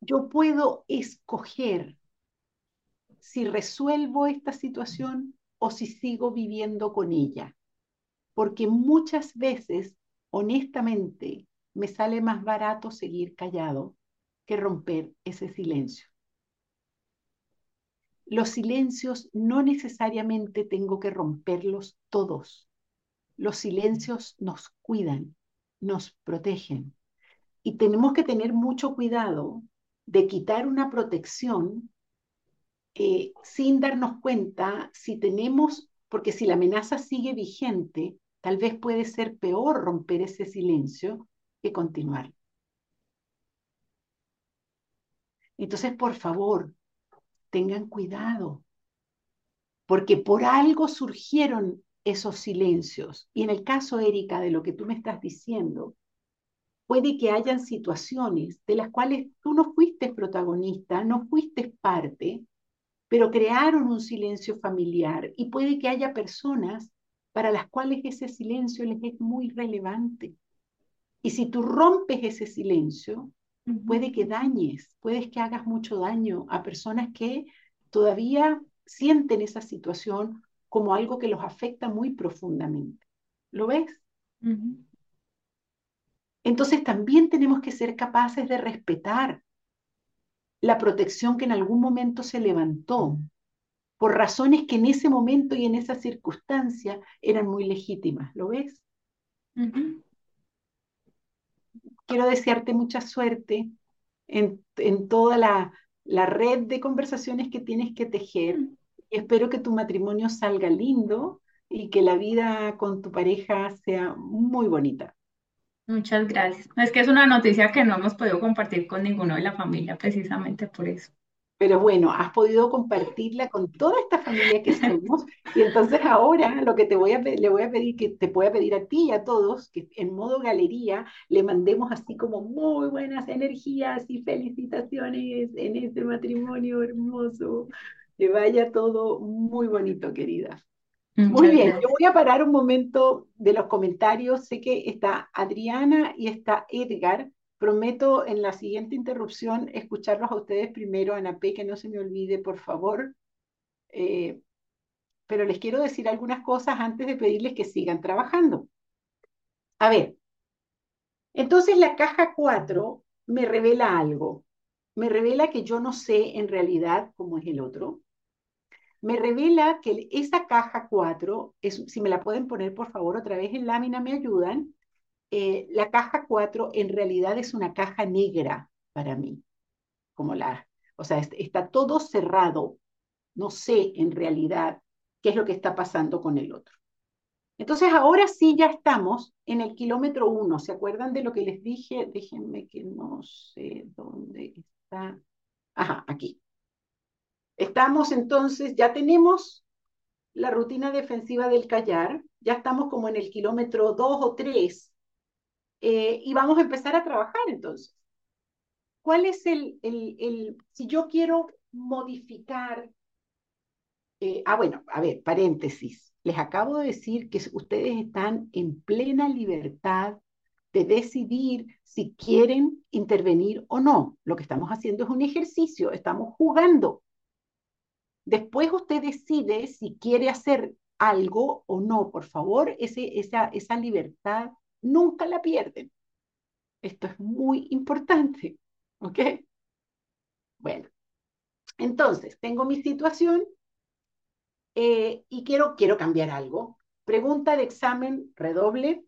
A: yo puedo escoger si resuelvo esta situación o si sigo viviendo con ella. Porque muchas veces, honestamente, me sale más barato seguir callado que romper ese silencio. Los silencios no necesariamente tengo que romperlos todos. Los silencios nos cuidan, nos protegen. Y tenemos que tener mucho cuidado de quitar una protección eh, sin darnos cuenta si tenemos, porque si la amenaza sigue vigente, tal vez puede ser peor romper ese silencio que continuar. Entonces, por favor, tengan cuidado, porque por algo surgieron esos silencios. Y en el caso, Erika, de lo que tú me estás diciendo, puede que hayan situaciones de las cuales tú no fuiste protagonista, no fuiste parte, pero crearon un silencio familiar y puede que haya personas para las cuales ese silencio les es muy relevante. Y si tú rompes ese silencio, puede que dañes, puedes que hagas mucho daño a personas que todavía sienten esa situación como algo que los afecta muy profundamente. ¿Lo ves? Entonces también tenemos que ser capaces de respetar la protección que en algún momento se levantó por razones que en ese momento y en esa circunstancia eran muy legítimas. ¿Lo ves? Quiero desearte mucha suerte en, toda la, la, red de conversaciones que tienes que tejer. Y espero que tu matrimonio salga lindo y que la vida con tu pareja sea muy bonita.
L: Muchas gracias. Es que es una noticia que no hemos podido compartir con ninguno de la familia, precisamente por eso.
A: Pero bueno, has podido compartirla con toda esta familia que somos. Y entonces ahora lo que te voy a le voy a pedir, que te voy a pedir a ti y a todos, que en modo galería le mandemos así como muy buenas energías y felicitaciones en este matrimonio hermoso. Que vaya todo muy bonito, querida. Muy bien, yo voy a parar un momento de los comentarios. Sé que está Adriana y está Edgar. Prometo en la siguiente interrupción escucharlos a ustedes primero, Ana P, que no se me olvide, por favor. Eh, pero les quiero decir algunas cosas antes de pedirles que sigan trabajando. A ver, entonces la caja 4 me revela algo. Me revela que yo no sé en realidad cómo es el otro me revela que esa caja 4, es, si me la pueden poner por favor otra vez en lámina, me ayudan. Eh, la caja 4 en realidad es una caja negra para mí, como la, o sea, está todo cerrado. No sé en realidad qué es lo que está pasando con el otro. Entonces ahora sí ya estamos en el kilómetro 1. ¿Se acuerdan de lo que les dije? Déjenme que no sé dónde está. Ajá, aquí. Estamos entonces, ya tenemos la rutina defensiva del callar, ya estamos como en el kilómetro 2 o 3 eh, y vamos a empezar a trabajar entonces. ¿Cuál es el, el, el si yo quiero modificar, eh, ah bueno, a ver, paréntesis, les acabo de decir que ustedes están en plena libertad de decidir si quieren intervenir o no. Lo que estamos haciendo es un ejercicio, estamos jugando. Después usted decide si quiere hacer algo o no. Por favor, esa libertad nunca la pierden. Esto es muy importante. ¿Ok? Bueno, entonces, tengo mi situación eh, y quiero, quiero cambiar algo. Pregunta de examen, redoble.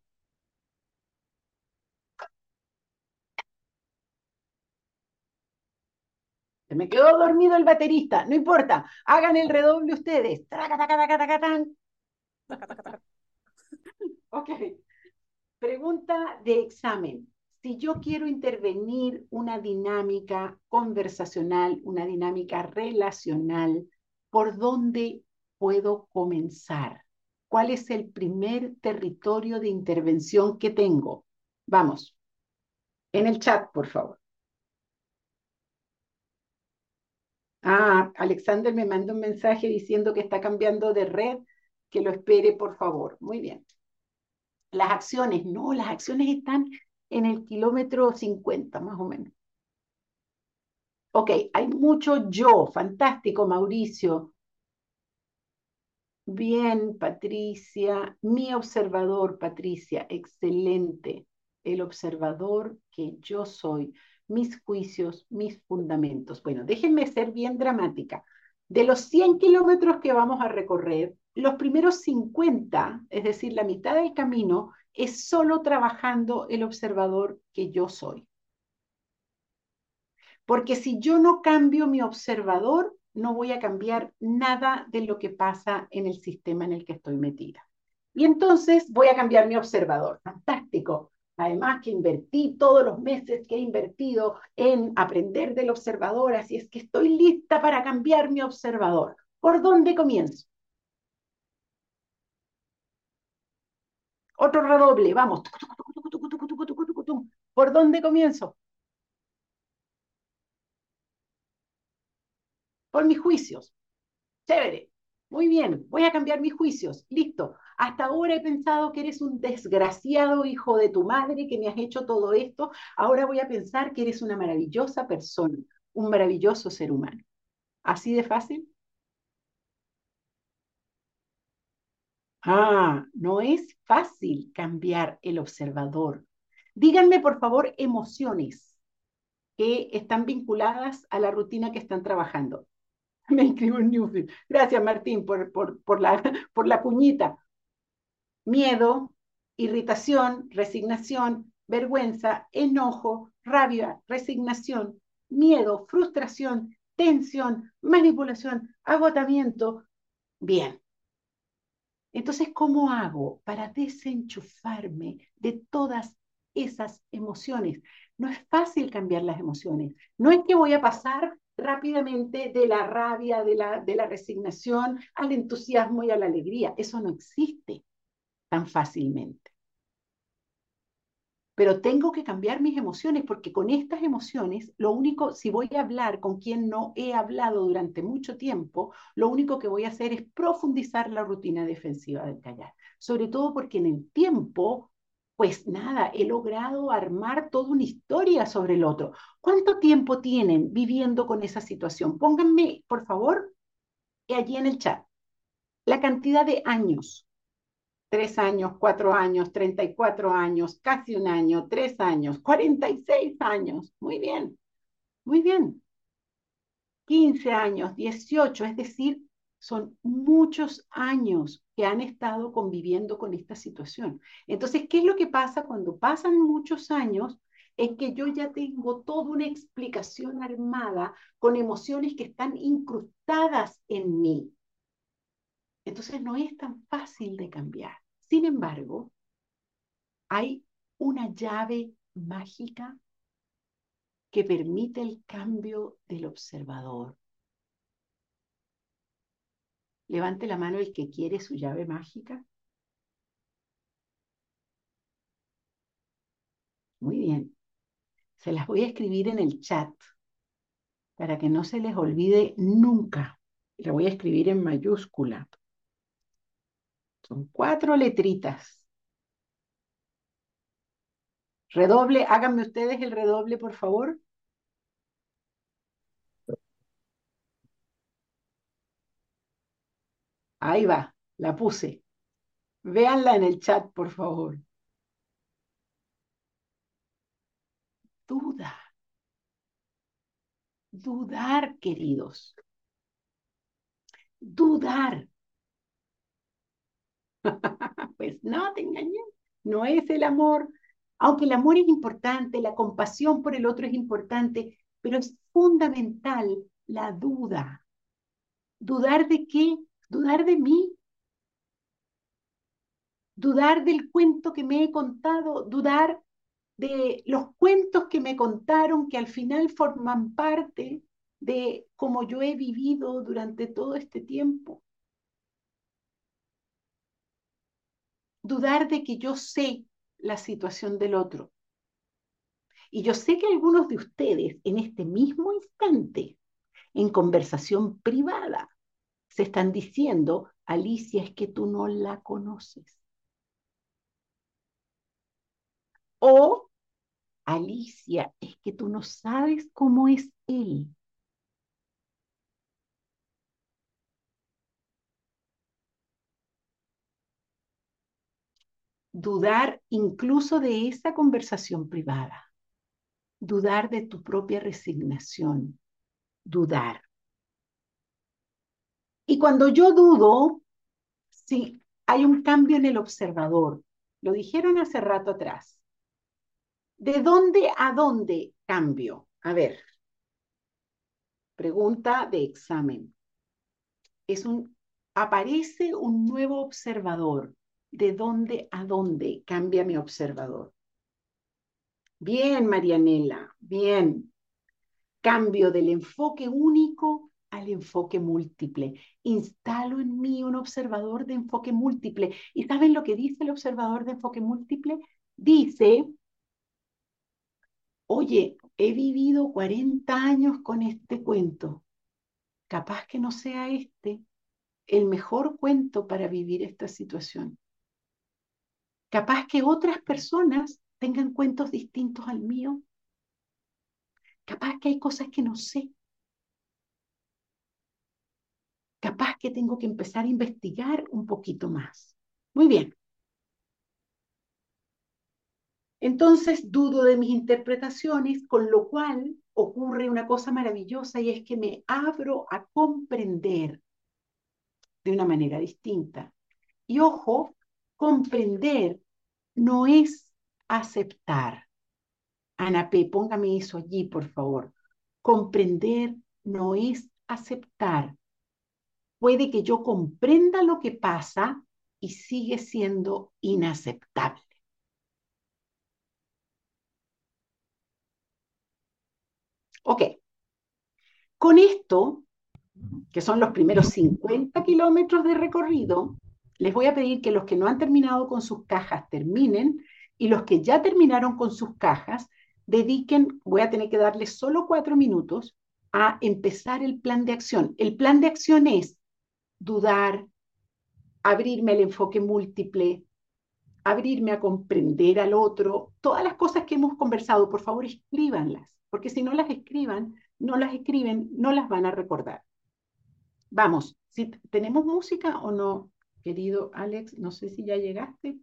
A: Se me quedó dormido el baterista, no importa, hagan el redoble ustedes. Ok. Pregunta de examen. Si yo quiero intervenir una dinámica conversacional, una dinámica relacional, ¿por dónde puedo comenzar? ¿Cuál es el primer territorio de intervención que tengo? Vamos, en el chat, por favor. Ah, Alexander me manda un mensaje diciendo que está cambiando de red, que lo espere, por favor. Muy bien. Las acciones, no, las acciones están en el kilómetro 50, más o menos. Ok, hay mucho yo, fantástico, Mauricio. Bien, Patricia, mi observador, Patricia, excelente. El observador que yo soy mis juicios, mis fundamentos. Bueno, déjenme ser bien dramática. De los 100 kilómetros que vamos a recorrer, los primeros 50, es decir, la mitad del camino, es solo trabajando el observador que yo soy. Porque si yo no cambio mi observador, no voy a cambiar nada de lo que pasa en el sistema en el que estoy metida. Y entonces voy a cambiar mi observador. Fantástico. Además que invertí todos los meses que he invertido en aprender del observador, así es que estoy lista para cambiar mi observador. ¿Por dónde comienzo? Otro redoble, vamos. ¿Por dónde comienzo? Por mis juicios. Chévere. Muy bien, voy a cambiar mis juicios. Listo. Hasta ahora he pensado que eres un desgraciado hijo de tu madre, que me has hecho todo esto. Ahora voy a pensar que eres una maravillosa persona, un maravilloso ser humano. ¿Así de fácil? Ah, no es fácil cambiar el observador. Díganme, por favor, emociones que están vinculadas a la rutina que están trabajando. Me inscribo en Newfield. Gracias, Martín, por, por, por, la, por la cuñita. Miedo, irritación, resignación, vergüenza, enojo, rabia, resignación, miedo, frustración, tensión, manipulación, agotamiento. Bien, entonces, ¿cómo hago para desenchufarme de todas esas emociones? No es fácil cambiar las emociones. No es que voy a pasar rápidamente de la rabia, de la, de la resignación al entusiasmo y a la alegría. Eso no existe tan fácilmente pero tengo que cambiar mis emociones porque con estas emociones, lo único, si voy a hablar con quien no he hablado durante mucho tiempo, lo único que voy a hacer es profundizar la rutina defensiva del callar. Sobre todo porque en el tiempo, pues nada, he logrado armar toda una historia sobre el otro. ¿Cuánto tiempo tienen viviendo con esa situación? Pónganme, por favor, allí en el chat, la cantidad de años tres años, cuatro años, treinta y cuatro años, casi un año, tres años, cuarenta y seis años. Muy bien, muy bien. Quince años, dieciocho, es decir, son muchos años que han estado conviviendo con esta situación. Entonces, ¿qué es lo que pasa cuando pasan muchos años? Es que yo ya tengo toda una explicación armada con emociones que están incrustadas en mí. Entonces no es tan fácil de cambiar. Sin embargo, hay una llave mágica que permite el cambio del observador. Levante la mano el que quiere su llave mágica. Muy bien. Se las voy a escribir en el chat para que no se les olvide nunca. La voy a escribir en mayúscula. Son cuatro letritas. Redoble, háganme ustedes el redoble, por favor. Ahí va, la puse. Véanla en el chat, por favor. Duda. Dudar, queridos. Dudar. pues no, te engañé, no es el amor. Aunque el amor es importante, la compasión por el otro es importante, pero es fundamental la duda. ¿Dudar de qué? Dudar de mí. Dudar del cuento que me he contado, dudar de los cuentos que me contaron que al final forman parte de cómo yo he vivido durante todo este tiempo. dudar de que yo sé la situación del otro. Y yo sé que algunos de ustedes en este mismo instante, en conversación privada, se están diciendo, Alicia, es que tú no la conoces. O, Alicia, es que tú no sabes cómo es él. dudar incluso de esa conversación privada, dudar de tu propia resignación, dudar. Y cuando yo dudo, sí, hay un cambio en el observador. Lo dijeron hace rato atrás. ¿De dónde a dónde cambio? A ver, pregunta de examen. Es un, aparece un nuevo observador de dónde a dónde cambia mi observador. Bien, Marianela, bien. Cambio del enfoque único al enfoque múltiple. Instalo en mí un observador de enfoque múltiple. ¿Y saben lo que dice el observador de enfoque múltiple? Dice oye, he vivido 40 años con este cuento. Capaz que no sea este el mejor cuento para vivir esta situación. Capaz que otras personas tengan cuentos distintos al mío. Capaz que hay cosas que no sé. Capaz que tengo que empezar a investigar un poquito más. Muy bien. Entonces dudo de mis interpretaciones, con lo cual ocurre una cosa maravillosa y es que me abro a comprender de una manera distinta. Y ojo, comprender no es aceptar. Ana P., póngame eso allí, por favor. Comprender no es aceptar. Puede que yo comprenda lo que pasa y sigue siendo inaceptable. Ok. Con esto, que son los primeros 50 kilómetros de recorrido, les voy a pedir que los que no han terminado con sus cajas terminen y los que ya terminaron con sus cajas dediquen, voy a tener que darles solo cuatro minutos a empezar el plan de acción. El plan de acción es dudar, abrirme al enfoque múltiple, abrirme a comprender al otro, todas las cosas que hemos conversado, por favor escríbanlas, porque si no las escriban, no las escriben, no las van a recordar. Vamos, si tenemos música o no, querido Alex, no sé si ya llegaste.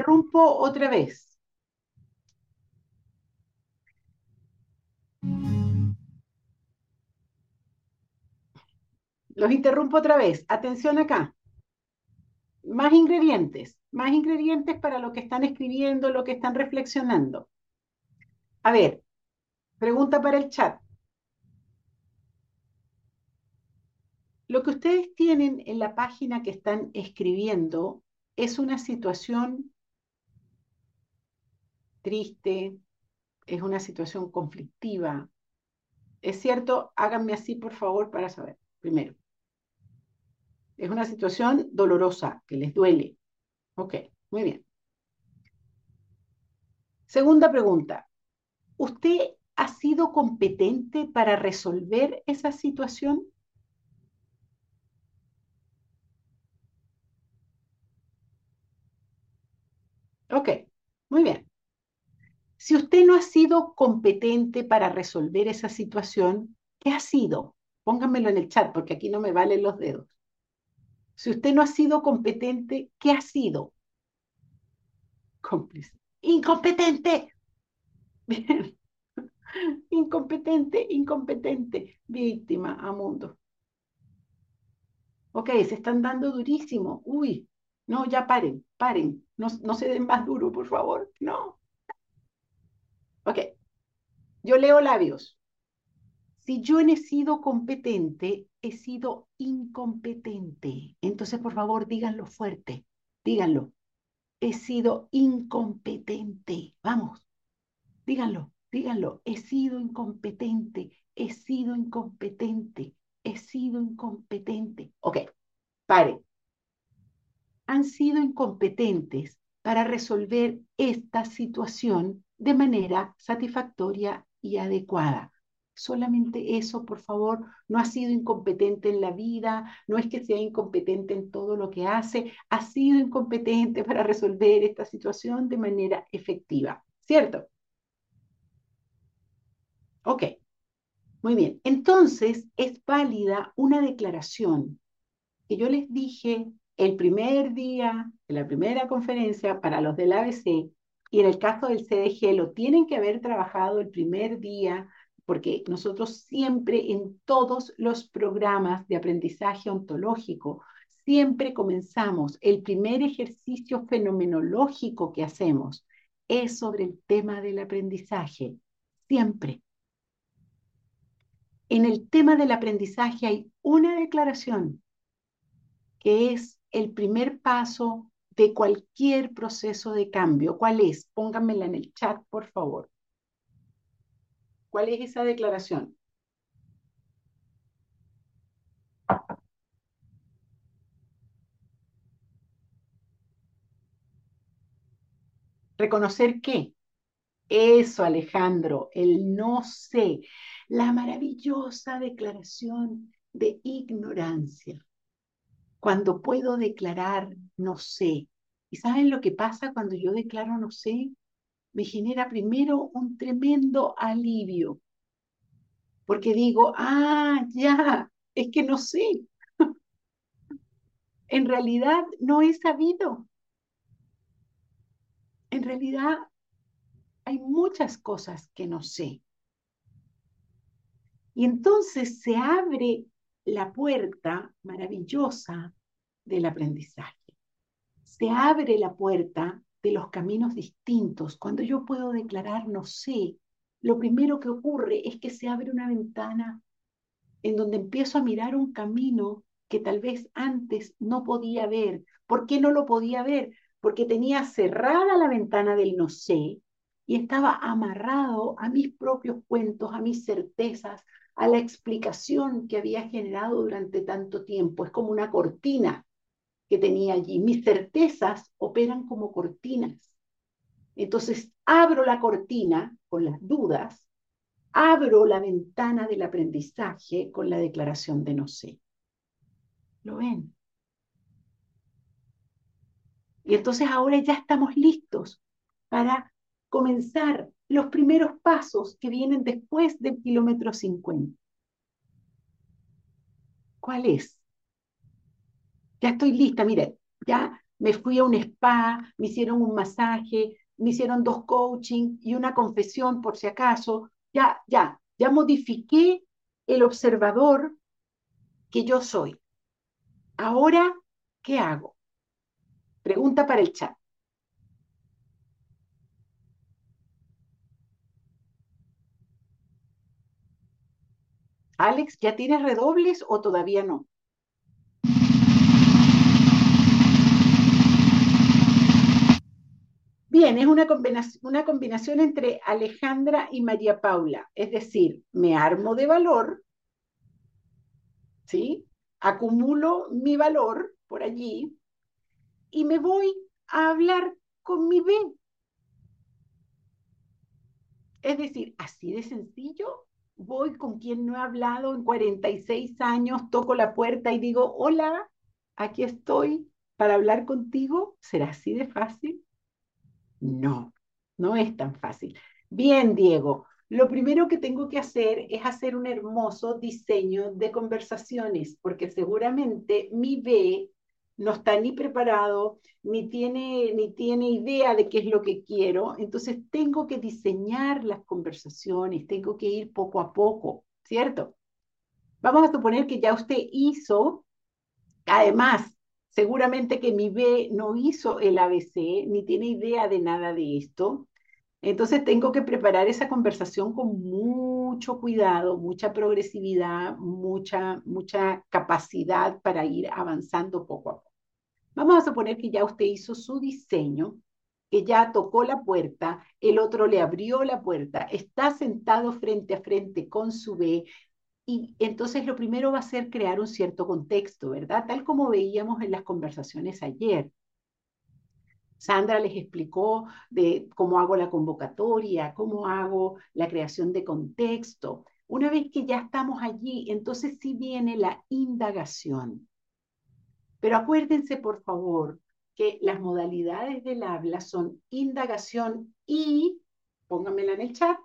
A: Interrumpo otra vez. Los interrumpo otra vez. Atención acá. Más ingredientes, más ingredientes para lo que están escribiendo, lo que están reflexionando. A ver, pregunta para el chat. Lo que ustedes tienen en la página que están escribiendo es una situación triste, es una situación conflictiva. ¿Es cierto? Háganme así, por favor, para saber. Primero. Es una situación dolorosa, que les duele. Ok, muy bien. Segunda pregunta. ¿Usted ha sido competente para resolver esa situación? Ok, muy bien. Si usted no ha sido competente para resolver esa situación, ¿qué ha sido? Pónganmelo en el chat porque aquí no me valen los dedos. Si usted no ha sido competente, ¿qué ha sido? Cómplice. Incompetente. Bien. Incompetente, incompetente. Víctima a mundo. Ok, se están dando durísimo. Uy, no, ya paren, paren. No, no se den más duro, por favor. No. Ok. Yo leo labios. Si yo he sido competente, he sido incompetente. Entonces, por favor, díganlo fuerte. Díganlo. He sido incompetente. Vamos. Díganlo, díganlo. He sido incompetente. He sido incompetente. He sido incompetente. Ok. Pare. Han sido incompetentes para resolver esta situación de manera satisfactoria y adecuada. Solamente eso, por favor, no ha sido incompetente en la vida, no es que sea incompetente en todo lo que hace, ha sido incompetente para resolver esta situación de manera efectiva, ¿cierto? Ok, muy bien. Entonces, es válida una declaración que yo les dije el primer día de la primera conferencia para los del ABC y en el caso del CDG lo tienen que haber trabajado el primer día, porque nosotros siempre en todos los programas de aprendizaje ontológico, siempre comenzamos, el primer ejercicio fenomenológico que hacemos es sobre el tema del aprendizaje, siempre. En el tema del aprendizaje hay una declaración que es el primer paso de cualquier proceso de cambio. ¿Cuál es? Pónganmela en el chat, por favor. ¿Cuál es esa declaración? Reconocer qué. Eso, Alejandro, el no sé, la maravillosa declaración de ignorancia cuando puedo declarar no sé. ¿Y saben lo que pasa cuando yo declaro no sé? Me genera primero un tremendo alivio, porque digo, ah, ya, es que no sé. en realidad no he sabido. En realidad hay muchas cosas que no sé. Y entonces se abre la puerta maravillosa del aprendizaje. Se abre la puerta de los caminos distintos. Cuando yo puedo declarar no sé, lo primero que ocurre es que se abre una ventana en donde empiezo a mirar un camino que tal vez antes no podía ver. ¿Por qué no lo podía ver? Porque tenía cerrada la ventana del no sé y estaba amarrado a mis propios cuentos, a mis certezas, a la explicación que había generado durante tanto tiempo. Es como una cortina que tenía allí. Mis certezas operan como cortinas. Entonces, abro la cortina con las dudas, abro la ventana del aprendizaje con la declaración de no sé. ¿Lo ven? Y entonces ahora ya estamos listos para comenzar los primeros pasos que vienen después del kilómetro 50. ¿Cuál es? Ya estoy lista, mire, ya me fui a un spa, me hicieron un masaje, me hicieron dos coaching y una confesión por si acaso. Ya, ya, ya modifiqué el observador que yo soy. Ahora, ¿qué hago? Pregunta para el chat. Alex, ¿ya tienes redobles o todavía no? Bien, es una combinación, una combinación entre Alejandra y María Paula, es decir, me armo de valor, ¿sí? Acumulo mi valor por allí y me voy a hablar con mi B. Es decir, así de sencillo voy con quien no he hablado en 46 años, toco la puerta y digo, hola, aquí estoy para hablar contigo. ¿Será así de fácil? No, no es tan fácil. Bien, Diego, lo primero que tengo que hacer es hacer un hermoso diseño de conversaciones, porque seguramente mi B no está ni preparado, ni tiene, ni tiene idea de qué es lo que quiero. Entonces tengo que diseñar las conversaciones, tengo que ir poco a poco, ¿cierto? Vamos a suponer que ya usted hizo, además, Seguramente que mi B no hizo el ABC, ni tiene idea de nada de esto. Entonces tengo que preparar esa conversación con mucho cuidado, mucha progresividad, mucha, mucha capacidad para ir avanzando poco a poco. Vamos a suponer que ya usted hizo su diseño, que ya tocó la puerta, el otro le abrió la puerta, está sentado frente a frente con su B, y entonces lo primero va a ser crear un cierto contexto, ¿verdad? Tal como veíamos en las conversaciones ayer. Sandra les explicó de cómo hago la convocatoria, cómo hago la creación de contexto. Una vez que ya estamos allí, entonces sí viene la indagación. Pero acuérdense, por favor, que las modalidades del habla son indagación y, pónganmela en el chat,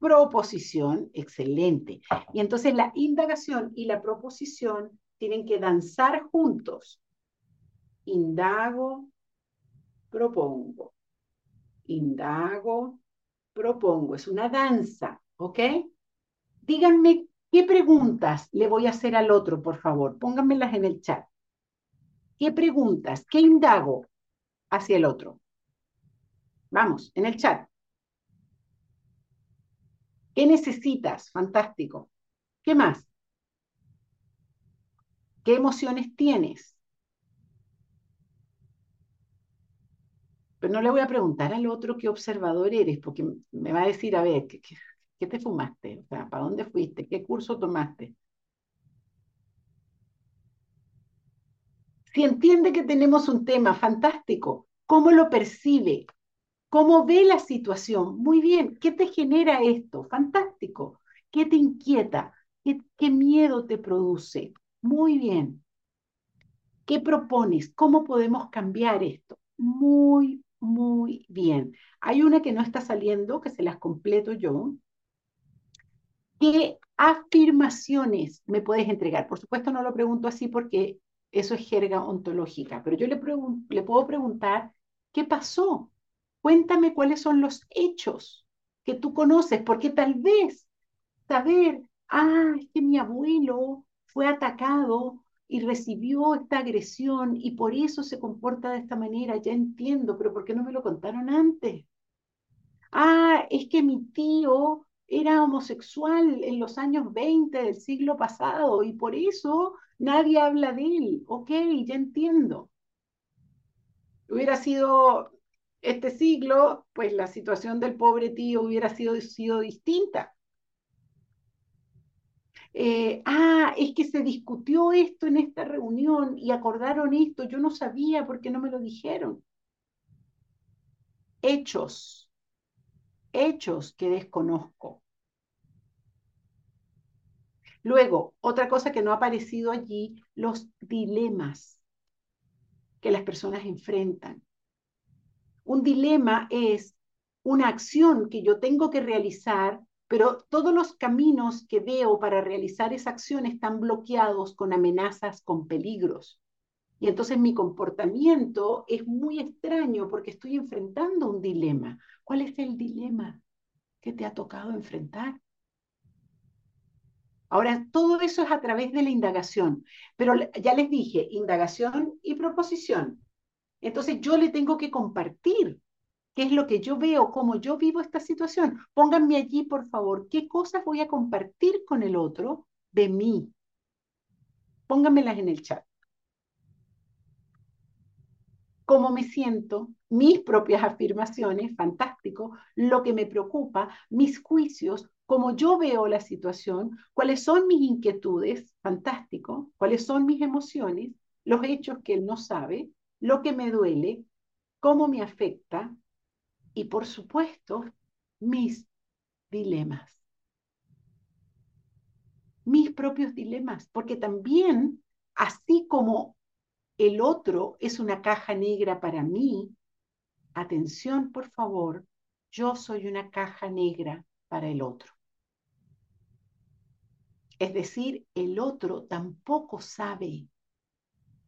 A: proposición, excelente. Y entonces la indagación y la proposición tienen que danzar juntos. Indago, propongo. Indago, propongo. Es una danza, ¿ok? Díganme qué preguntas le voy a hacer al otro, por favor. Pónganmelas en el chat. ¿Qué preguntas? ¿Qué indago hacia el otro? Vamos, en el chat. ¿Qué necesitas? Fantástico. ¿Qué más? ¿Qué emociones tienes? Pero no le voy a preguntar al otro qué observador eres, porque me va a decir, a ver, ¿qué, te fumaste? O sea, ¿para dónde fuiste? ¿Qué curso tomaste? Si entiende que tenemos un tema fantástico, ¿cómo lo percibe? ¿Cómo ve la situación? Muy bien. ¿Qué te genera esto? Fantástico. ¿Qué te inquieta? ¿Qué, miedo te produce? Muy bien. ¿Qué propones? ¿Cómo podemos cambiar esto? Muy, muy bien. Hay una que no está saliendo, que se las completo yo. ¿Qué afirmaciones me puedes entregar? Por supuesto no lo pregunto así porque eso es jerga ontológica, pero yo le, le puedo preguntar, ¿qué pasó? Cuéntame cuáles son los hechos que tú conoces, porque tal vez saber, ah, es que mi abuelo fue atacado y recibió esta agresión y por eso se comporta de esta manera, ya entiendo, pero ¿por qué no me lo contaron antes? Ah, es que mi tío era homosexual en los años 20 del siglo pasado y por eso nadie habla de él. Ok, ya entiendo. Hubiera sido este siglo, pues la situación del pobre tío hubiera sido, sido distinta. Eh, ah, es que se discutió esto en esta reunión y acordaron esto, yo no sabía porque no me lo dijeron. Hechos, hechos que desconozco. Luego, otra cosa que no ha aparecido allí, los dilemas que las personas enfrentan. Un dilema es una acción que yo tengo que realizar, pero todos los caminos que veo para realizar esa acción están bloqueados con amenazas, con peligros. Y entonces mi comportamiento es muy extraño porque estoy enfrentando un dilema. ¿Cuál es el dilema que te ha tocado enfrentar? Ahora, todo eso es a través de la indagación, pero ya les dije, indagación y proposición. Entonces yo le tengo que compartir qué es lo que yo veo, cómo yo vivo esta situación. Pónganme allí, por favor, qué cosas voy a compartir con el otro de mí. Pónganmelas en el chat. Cómo me siento, mis propias afirmaciones, fantástico, lo que me preocupa, mis juicios, cómo yo veo la situación, cuáles son mis inquietudes, fantástico, cuáles son mis emociones, los hechos que él no sabe, lo que me duele, cómo me afecta y por supuesto mis dilemas. Mis propios dilemas, porque también, así como el otro es una caja negra para mí, atención por favor, yo soy una caja negra para el otro. Es decir, el otro tampoco sabe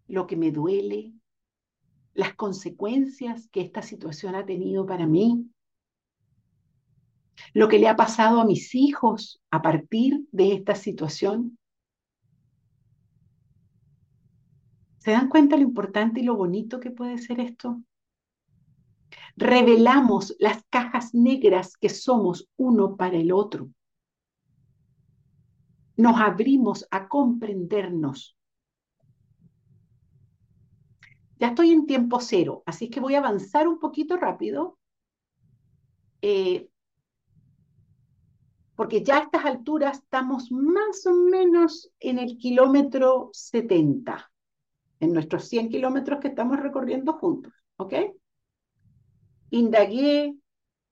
A: lo que me duele, las consecuencias que esta situación ha tenido para mí, lo que le ha pasado a mis hijos a partir de esta situación. ¿Se dan cuenta lo importante y lo bonito que puede ser esto? Revelamos las cajas negras que somos uno para el otro. Nos abrimos a comprendernos. Ya estoy en tiempo cero, así que voy a avanzar un poquito rápido. Eh, porque ya a estas alturas estamos más o menos en el kilómetro 70 en nuestros 100 kilómetros que estamos recorriendo juntos, ¿ok? Indagué,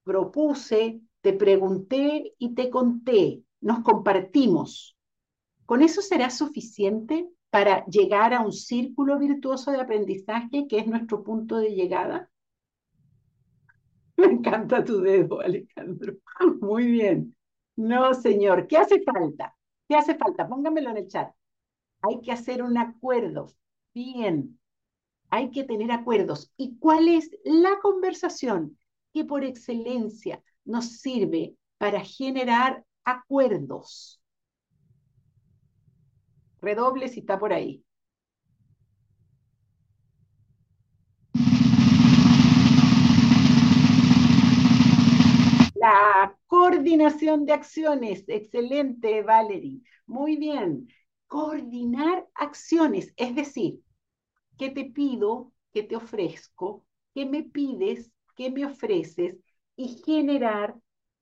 A: propuse, te pregunté y te conté, nos compartimos. ¿Con eso será suficiente para llegar a un círculo virtuoso de aprendizaje que es nuestro punto de llegada? Me encanta tu dedo, Alejandro. Muy bien. No, señor. ¿Qué hace falta? ¿Qué hace falta? Póngamelo en el chat. Hay que hacer un acuerdo Bien, hay que tener acuerdos. ¿Y cuál es la conversación que por excelencia nos sirve para generar acuerdos? Redoble si está por ahí. La coordinación de acciones. Excelente, Valerie. Muy bien coordinar acciones, es decir, ¿qué te pido? ¿Qué te ofrezco? ¿Qué me pides? ¿Qué me ofreces? Y generar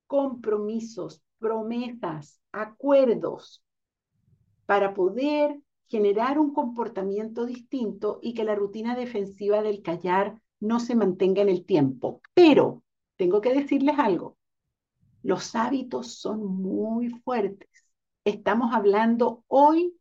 A: compromisos, promesas, acuerdos para poder generar un comportamiento distinto y que la rutina defensiva del callar no se mantenga en el tiempo. Pero tengo que decirles algo, los hábitos son muy fuertes. Estamos hablando hoy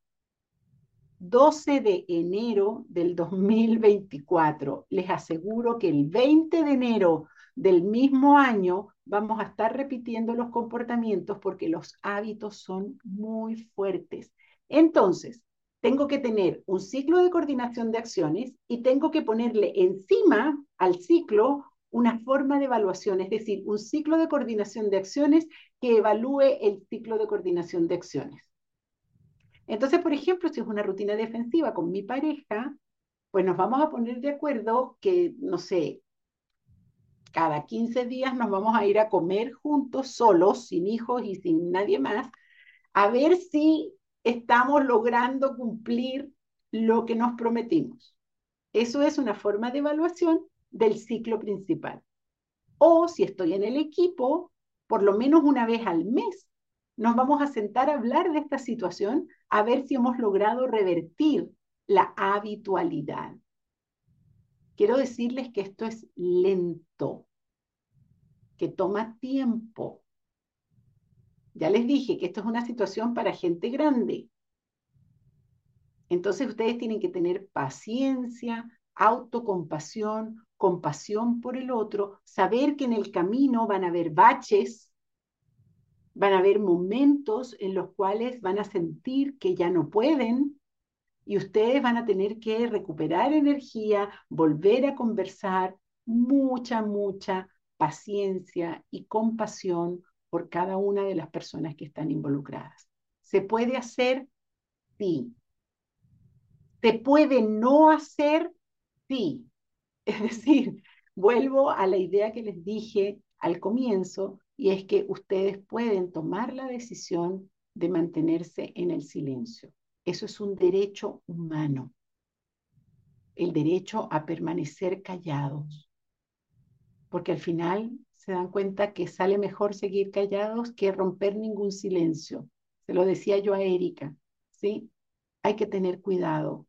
A: 12 de enero del 2024. Les aseguro que el 20 de enero del mismo año vamos a estar repitiendo los comportamientos porque los hábitos son muy fuertes. Entonces, tengo que tener un ciclo de coordinación de acciones y tengo que ponerle encima al ciclo una forma de evaluación, es decir, un ciclo de coordinación de acciones que evalúe el ciclo de coordinación de acciones. Entonces, por ejemplo, si es una rutina defensiva con mi pareja, pues nos vamos a poner de acuerdo que, no sé, cada 15 días nos vamos a ir a comer juntos, solos, sin hijos y sin nadie más, a ver si estamos logrando cumplir lo que nos prometimos. Eso es una forma de evaluación del ciclo principal. O si estoy en el equipo, por lo menos una vez al mes nos vamos a sentar a hablar de esta situación a ver si hemos logrado revertir la habitualidad. Quiero decirles que esto es lento, que toma tiempo. Ya les dije que esto es una situación para gente grande. Entonces ustedes tienen que tener paciencia, autocompasión, compasión por el otro, saber que en el camino van a haber baches, van a haber momentos en los cuales van a sentir que ya no pueden y ustedes van a tener que recuperar energía, volver a conversar, mucha, mucha paciencia y compasión por cada una de las personas que están involucradas. ¿Se puede hacer? Sí. ¿Se puede no hacer? Sí. Es decir, vuelvo a la idea que les dije al comienzo y es que ustedes pueden tomar la decisión de mantenerse en el silencio. Eso es un derecho humano. el derecho a permanecer callados, porque al final se dan cuenta que sale mejor seguir callados que romper ningún silencio. Se lo decía yo a Erika, ¿sí? Hay que tener cuidado,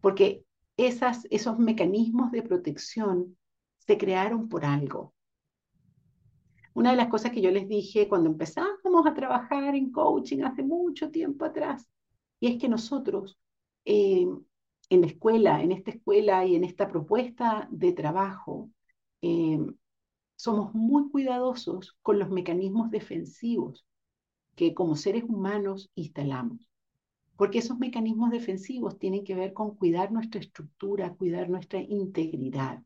A: porque esas, esos mecanismos de protección se crearon por algo. Una de las cosas que yo les dije cuando empezamos a trabajar en coaching hace mucho tiempo atrás, y es que nosotros eh, en la escuela, en esta escuela y en esta propuesta de trabajo, eh, somos muy cuidadosos con los mecanismos defensivos que como seres humanos instalamos. Porque esos mecanismos defensivos tienen que ver con cuidar nuestra estructura, cuidar nuestra integridad.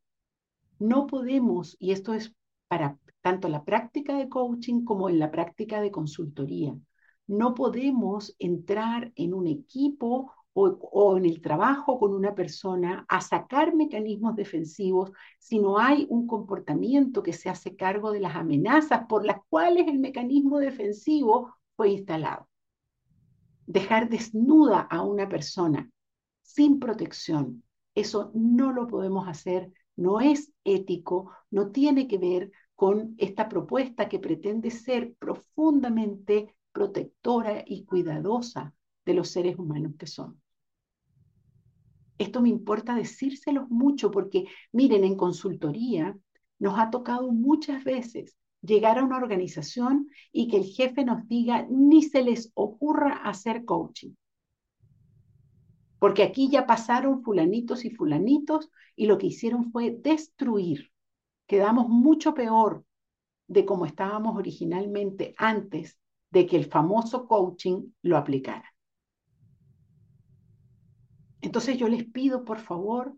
A: No podemos, y esto es para tanto la práctica de coaching como en la práctica de consultoría, no podemos entrar en un equipo o, en el trabajo con una persona a sacar mecanismos defensivos si no hay un comportamiento que se hace cargo de las amenazas por las cuales el mecanismo defensivo fue instalado. Dejar desnuda a una persona sin protección, eso no lo podemos hacer, no es ético, no tiene que ver con esta propuesta que pretende ser profundamente protectora y cuidadosa de los seres humanos que son. Esto me importa decírselos mucho porque, miren, en consultoría nos ha tocado muchas veces llegar a una organización y que el jefe nos diga, ni se les ocurra hacer coaching. Porque aquí ya pasaron fulanitos y fulanitos y lo que hicieron fue destruir. Quedamos mucho peor de como estábamos originalmente antes de que el famoso coaching lo aplicara. Entonces yo les pido, por favor,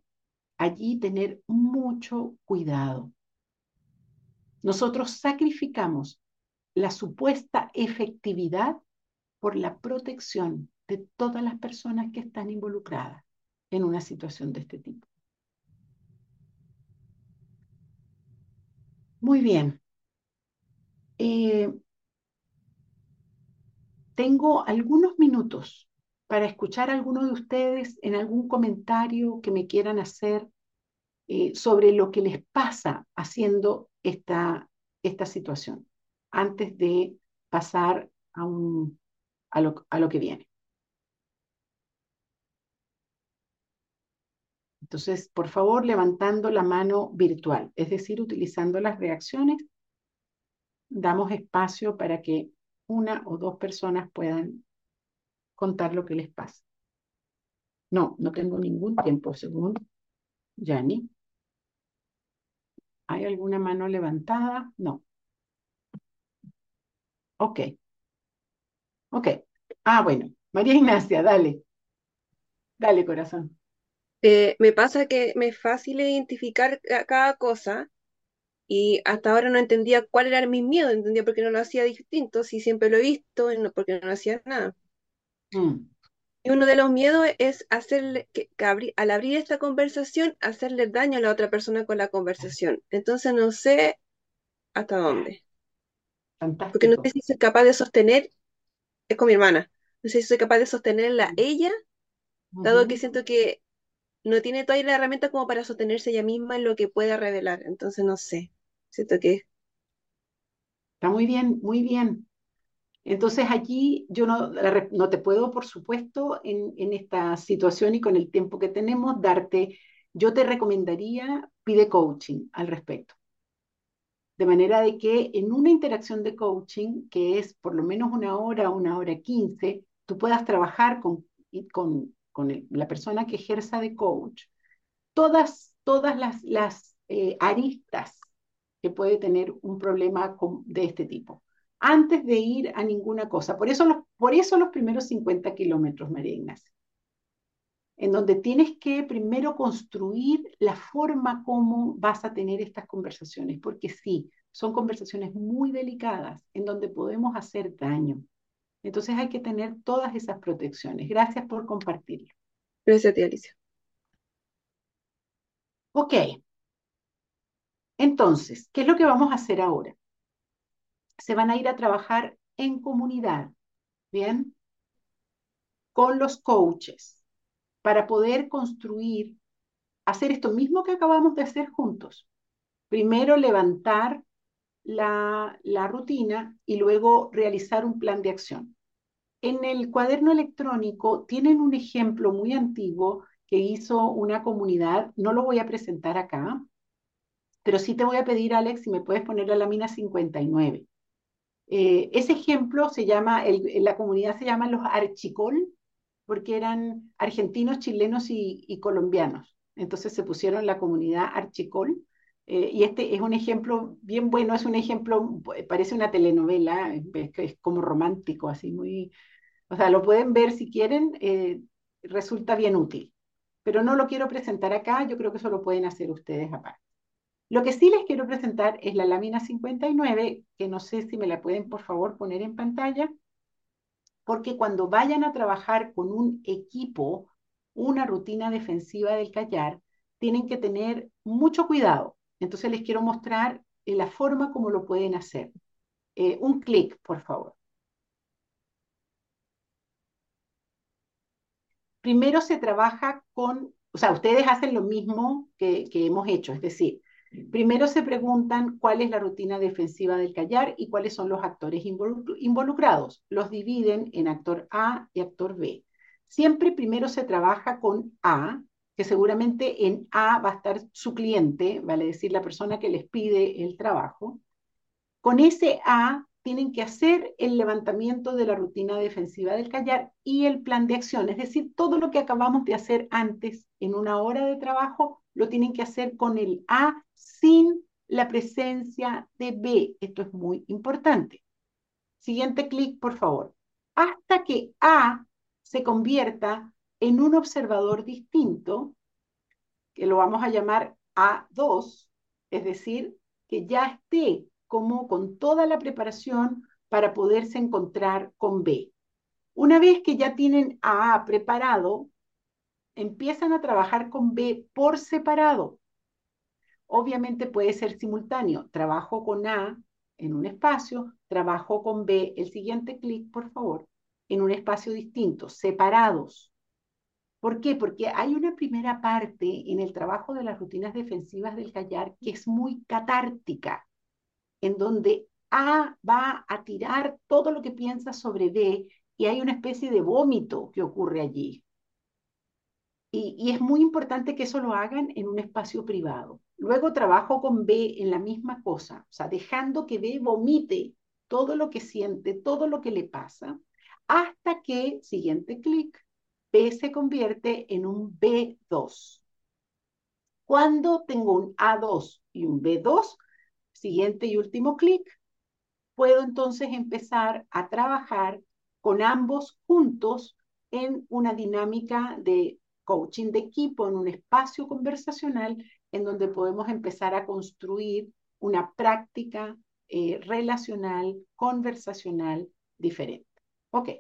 A: allí tener mucho cuidado. Nosotros sacrificamos la supuesta efectividad por la protección de todas las personas que están involucradas en una situación de este tipo. Muy bien. Eh, tengo algunos minutos para escuchar a alguno de ustedes en algún comentario que me quieran hacer eh, sobre lo que les pasa haciendo esta, esta situación, antes de pasar a, un, a, lo, a lo que viene. Entonces, por favor, levantando la mano virtual, es decir, utilizando las reacciones, damos espacio para que una o dos personas puedan contar lo que les pasa. No, no tengo ningún tiempo, según Yani. ¿Hay alguna mano levantada? No. Ok. Ok. Ah, bueno. María Ignacia, dale. Dale, corazón.
B: Eh, me pasa que me es fácil identificar cada cosa y hasta ahora no entendía cuál era mi miedo, entendía por qué no lo hacía distinto, si siempre lo he visto y no, porque no hacía nada. Mm. Y uno de los miedos es hacerle, que, al abrir esta conversación, hacerle daño a la otra persona con la conversación. Entonces no sé hasta dónde. Porque no sé si soy capaz de sostener, es con mi hermana, no sé si soy capaz de sostenerla ella, dado que siento que no tiene todavía la herramienta como para sostenerse ella misma en lo que pueda revelar. Entonces no sé, siento que...
A: Está muy bien, muy bien. Entonces allí yo no, no te puedo, por supuesto, en, en, esta situación y con el tiempo que tenemos, darte, yo te recomendaría, pide coaching al respecto. De manera de que en una interacción de coaching, que es por lo menos una hora, una hora quince, tú puedas trabajar con, con, con la persona que ejerza de coach, todas, todas las, las eh, aristas que puede tener un problema de este tipo antes de ir a ninguna cosa. Por eso los, por eso los primeros 50 kilómetros, María Ignacia, en donde tienes que primero construir la forma como vas a tener estas conversaciones, porque sí, son conversaciones muy delicadas en donde podemos hacer daño. Entonces hay que tener todas esas protecciones. Gracias por compartirlo.
B: Gracias a ti, Alicia.
A: Ok. Entonces, ¿qué es lo que vamos a hacer ahora? se van a ir a trabajar en comunidad, ¿bien? Con los coaches, para poder construir hacer esto mismo que acabamos de hacer juntos. Primero levantar la, rutina y luego realizar un plan de acción. En el cuaderno electrónico tienen un ejemplo muy antiguo que hizo una comunidad, no lo voy a presentar acá, pero sí te voy a pedir, Alex, si me puedes poner la lámina 59. Eh, ese ejemplo se llama, la comunidad se llama los archicol, porque eran argentinos, chilenos y, colombianos. Entonces se pusieron la comunidad archicol. Eh, y este es un ejemplo bien bueno, es un ejemplo, parece una telenovela, es, es como romántico, así muy, o sea, lo pueden ver si quieren, eh, resulta bien útil. Pero no lo quiero presentar acá, yo creo que eso lo pueden hacer ustedes aparte. Lo que sí les quiero presentar es la lámina 59, que no sé si me la pueden por favor poner en pantalla, porque cuando vayan a trabajar con un equipo, una rutina defensiva del callar, tienen que tener mucho cuidado. Entonces les quiero mostrar eh, la forma como lo pueden hacer. Eh, un clic, por favor. Primero se trabaja con, o sea, ustedes hacen lo mismo que, que hemos hecho, es decir, Primero se preguntan cuál es la rutina defensiva del callar y cuáles son los actores involucrados. Los dividen en actor A y actor B. Siempre primero se trabaja con A, que seguramente en A va a estar su cliente, vale decir, la persona que les pide el trabajo. Con ese A tienen que hacer el levantamiento de la rutina defensiva del callar y el plan de acción, es decir, todo lo que acabamos de hacer antes en una hora de trabajo, lo tienen que hacer con el A sin la presencia de B. Esto es muy importante. Siguiente clic, por favor. Hasta que A se convierta en un observador distinto, que lo vamos a llamar A2, es decir, que ya esté como con toda la preparación para poderse encontrar con B. Una vez que ya tienen a A preparado, empiezan a trabajar con B por separado. Obviamente puede ser simultáneo. Trabajo con A en un espacio, trabajo con B, el siguiente clic, por favor, en un espacio distinto, separados. ¿Por qué? Porque hay una primera parte en el trabajo de las rutinas defensivas del callar que es muy catártica, en donde A va a tirar todo lo que piensa sobre B y hay una especie de vómito que ocurre allí. Y, es muy importante que eso lo hagan en un espacio privado. Luego trabajo con B en la misma cosa, o sea, dejando que B vomite todo lo que siente, todo lo que le pasa, hasta que, siguiente clic, B se convierte en un B2. Cuando tengo un A2 y un B2, siguiente y último clic, puedo entonces empezar a trabajar con ambos juntos en una dinámica de coaching de equipo, en un espacio conversacional en donde podemos empezar a construir una práctica eh, relacional, conversacional diferente. Ok,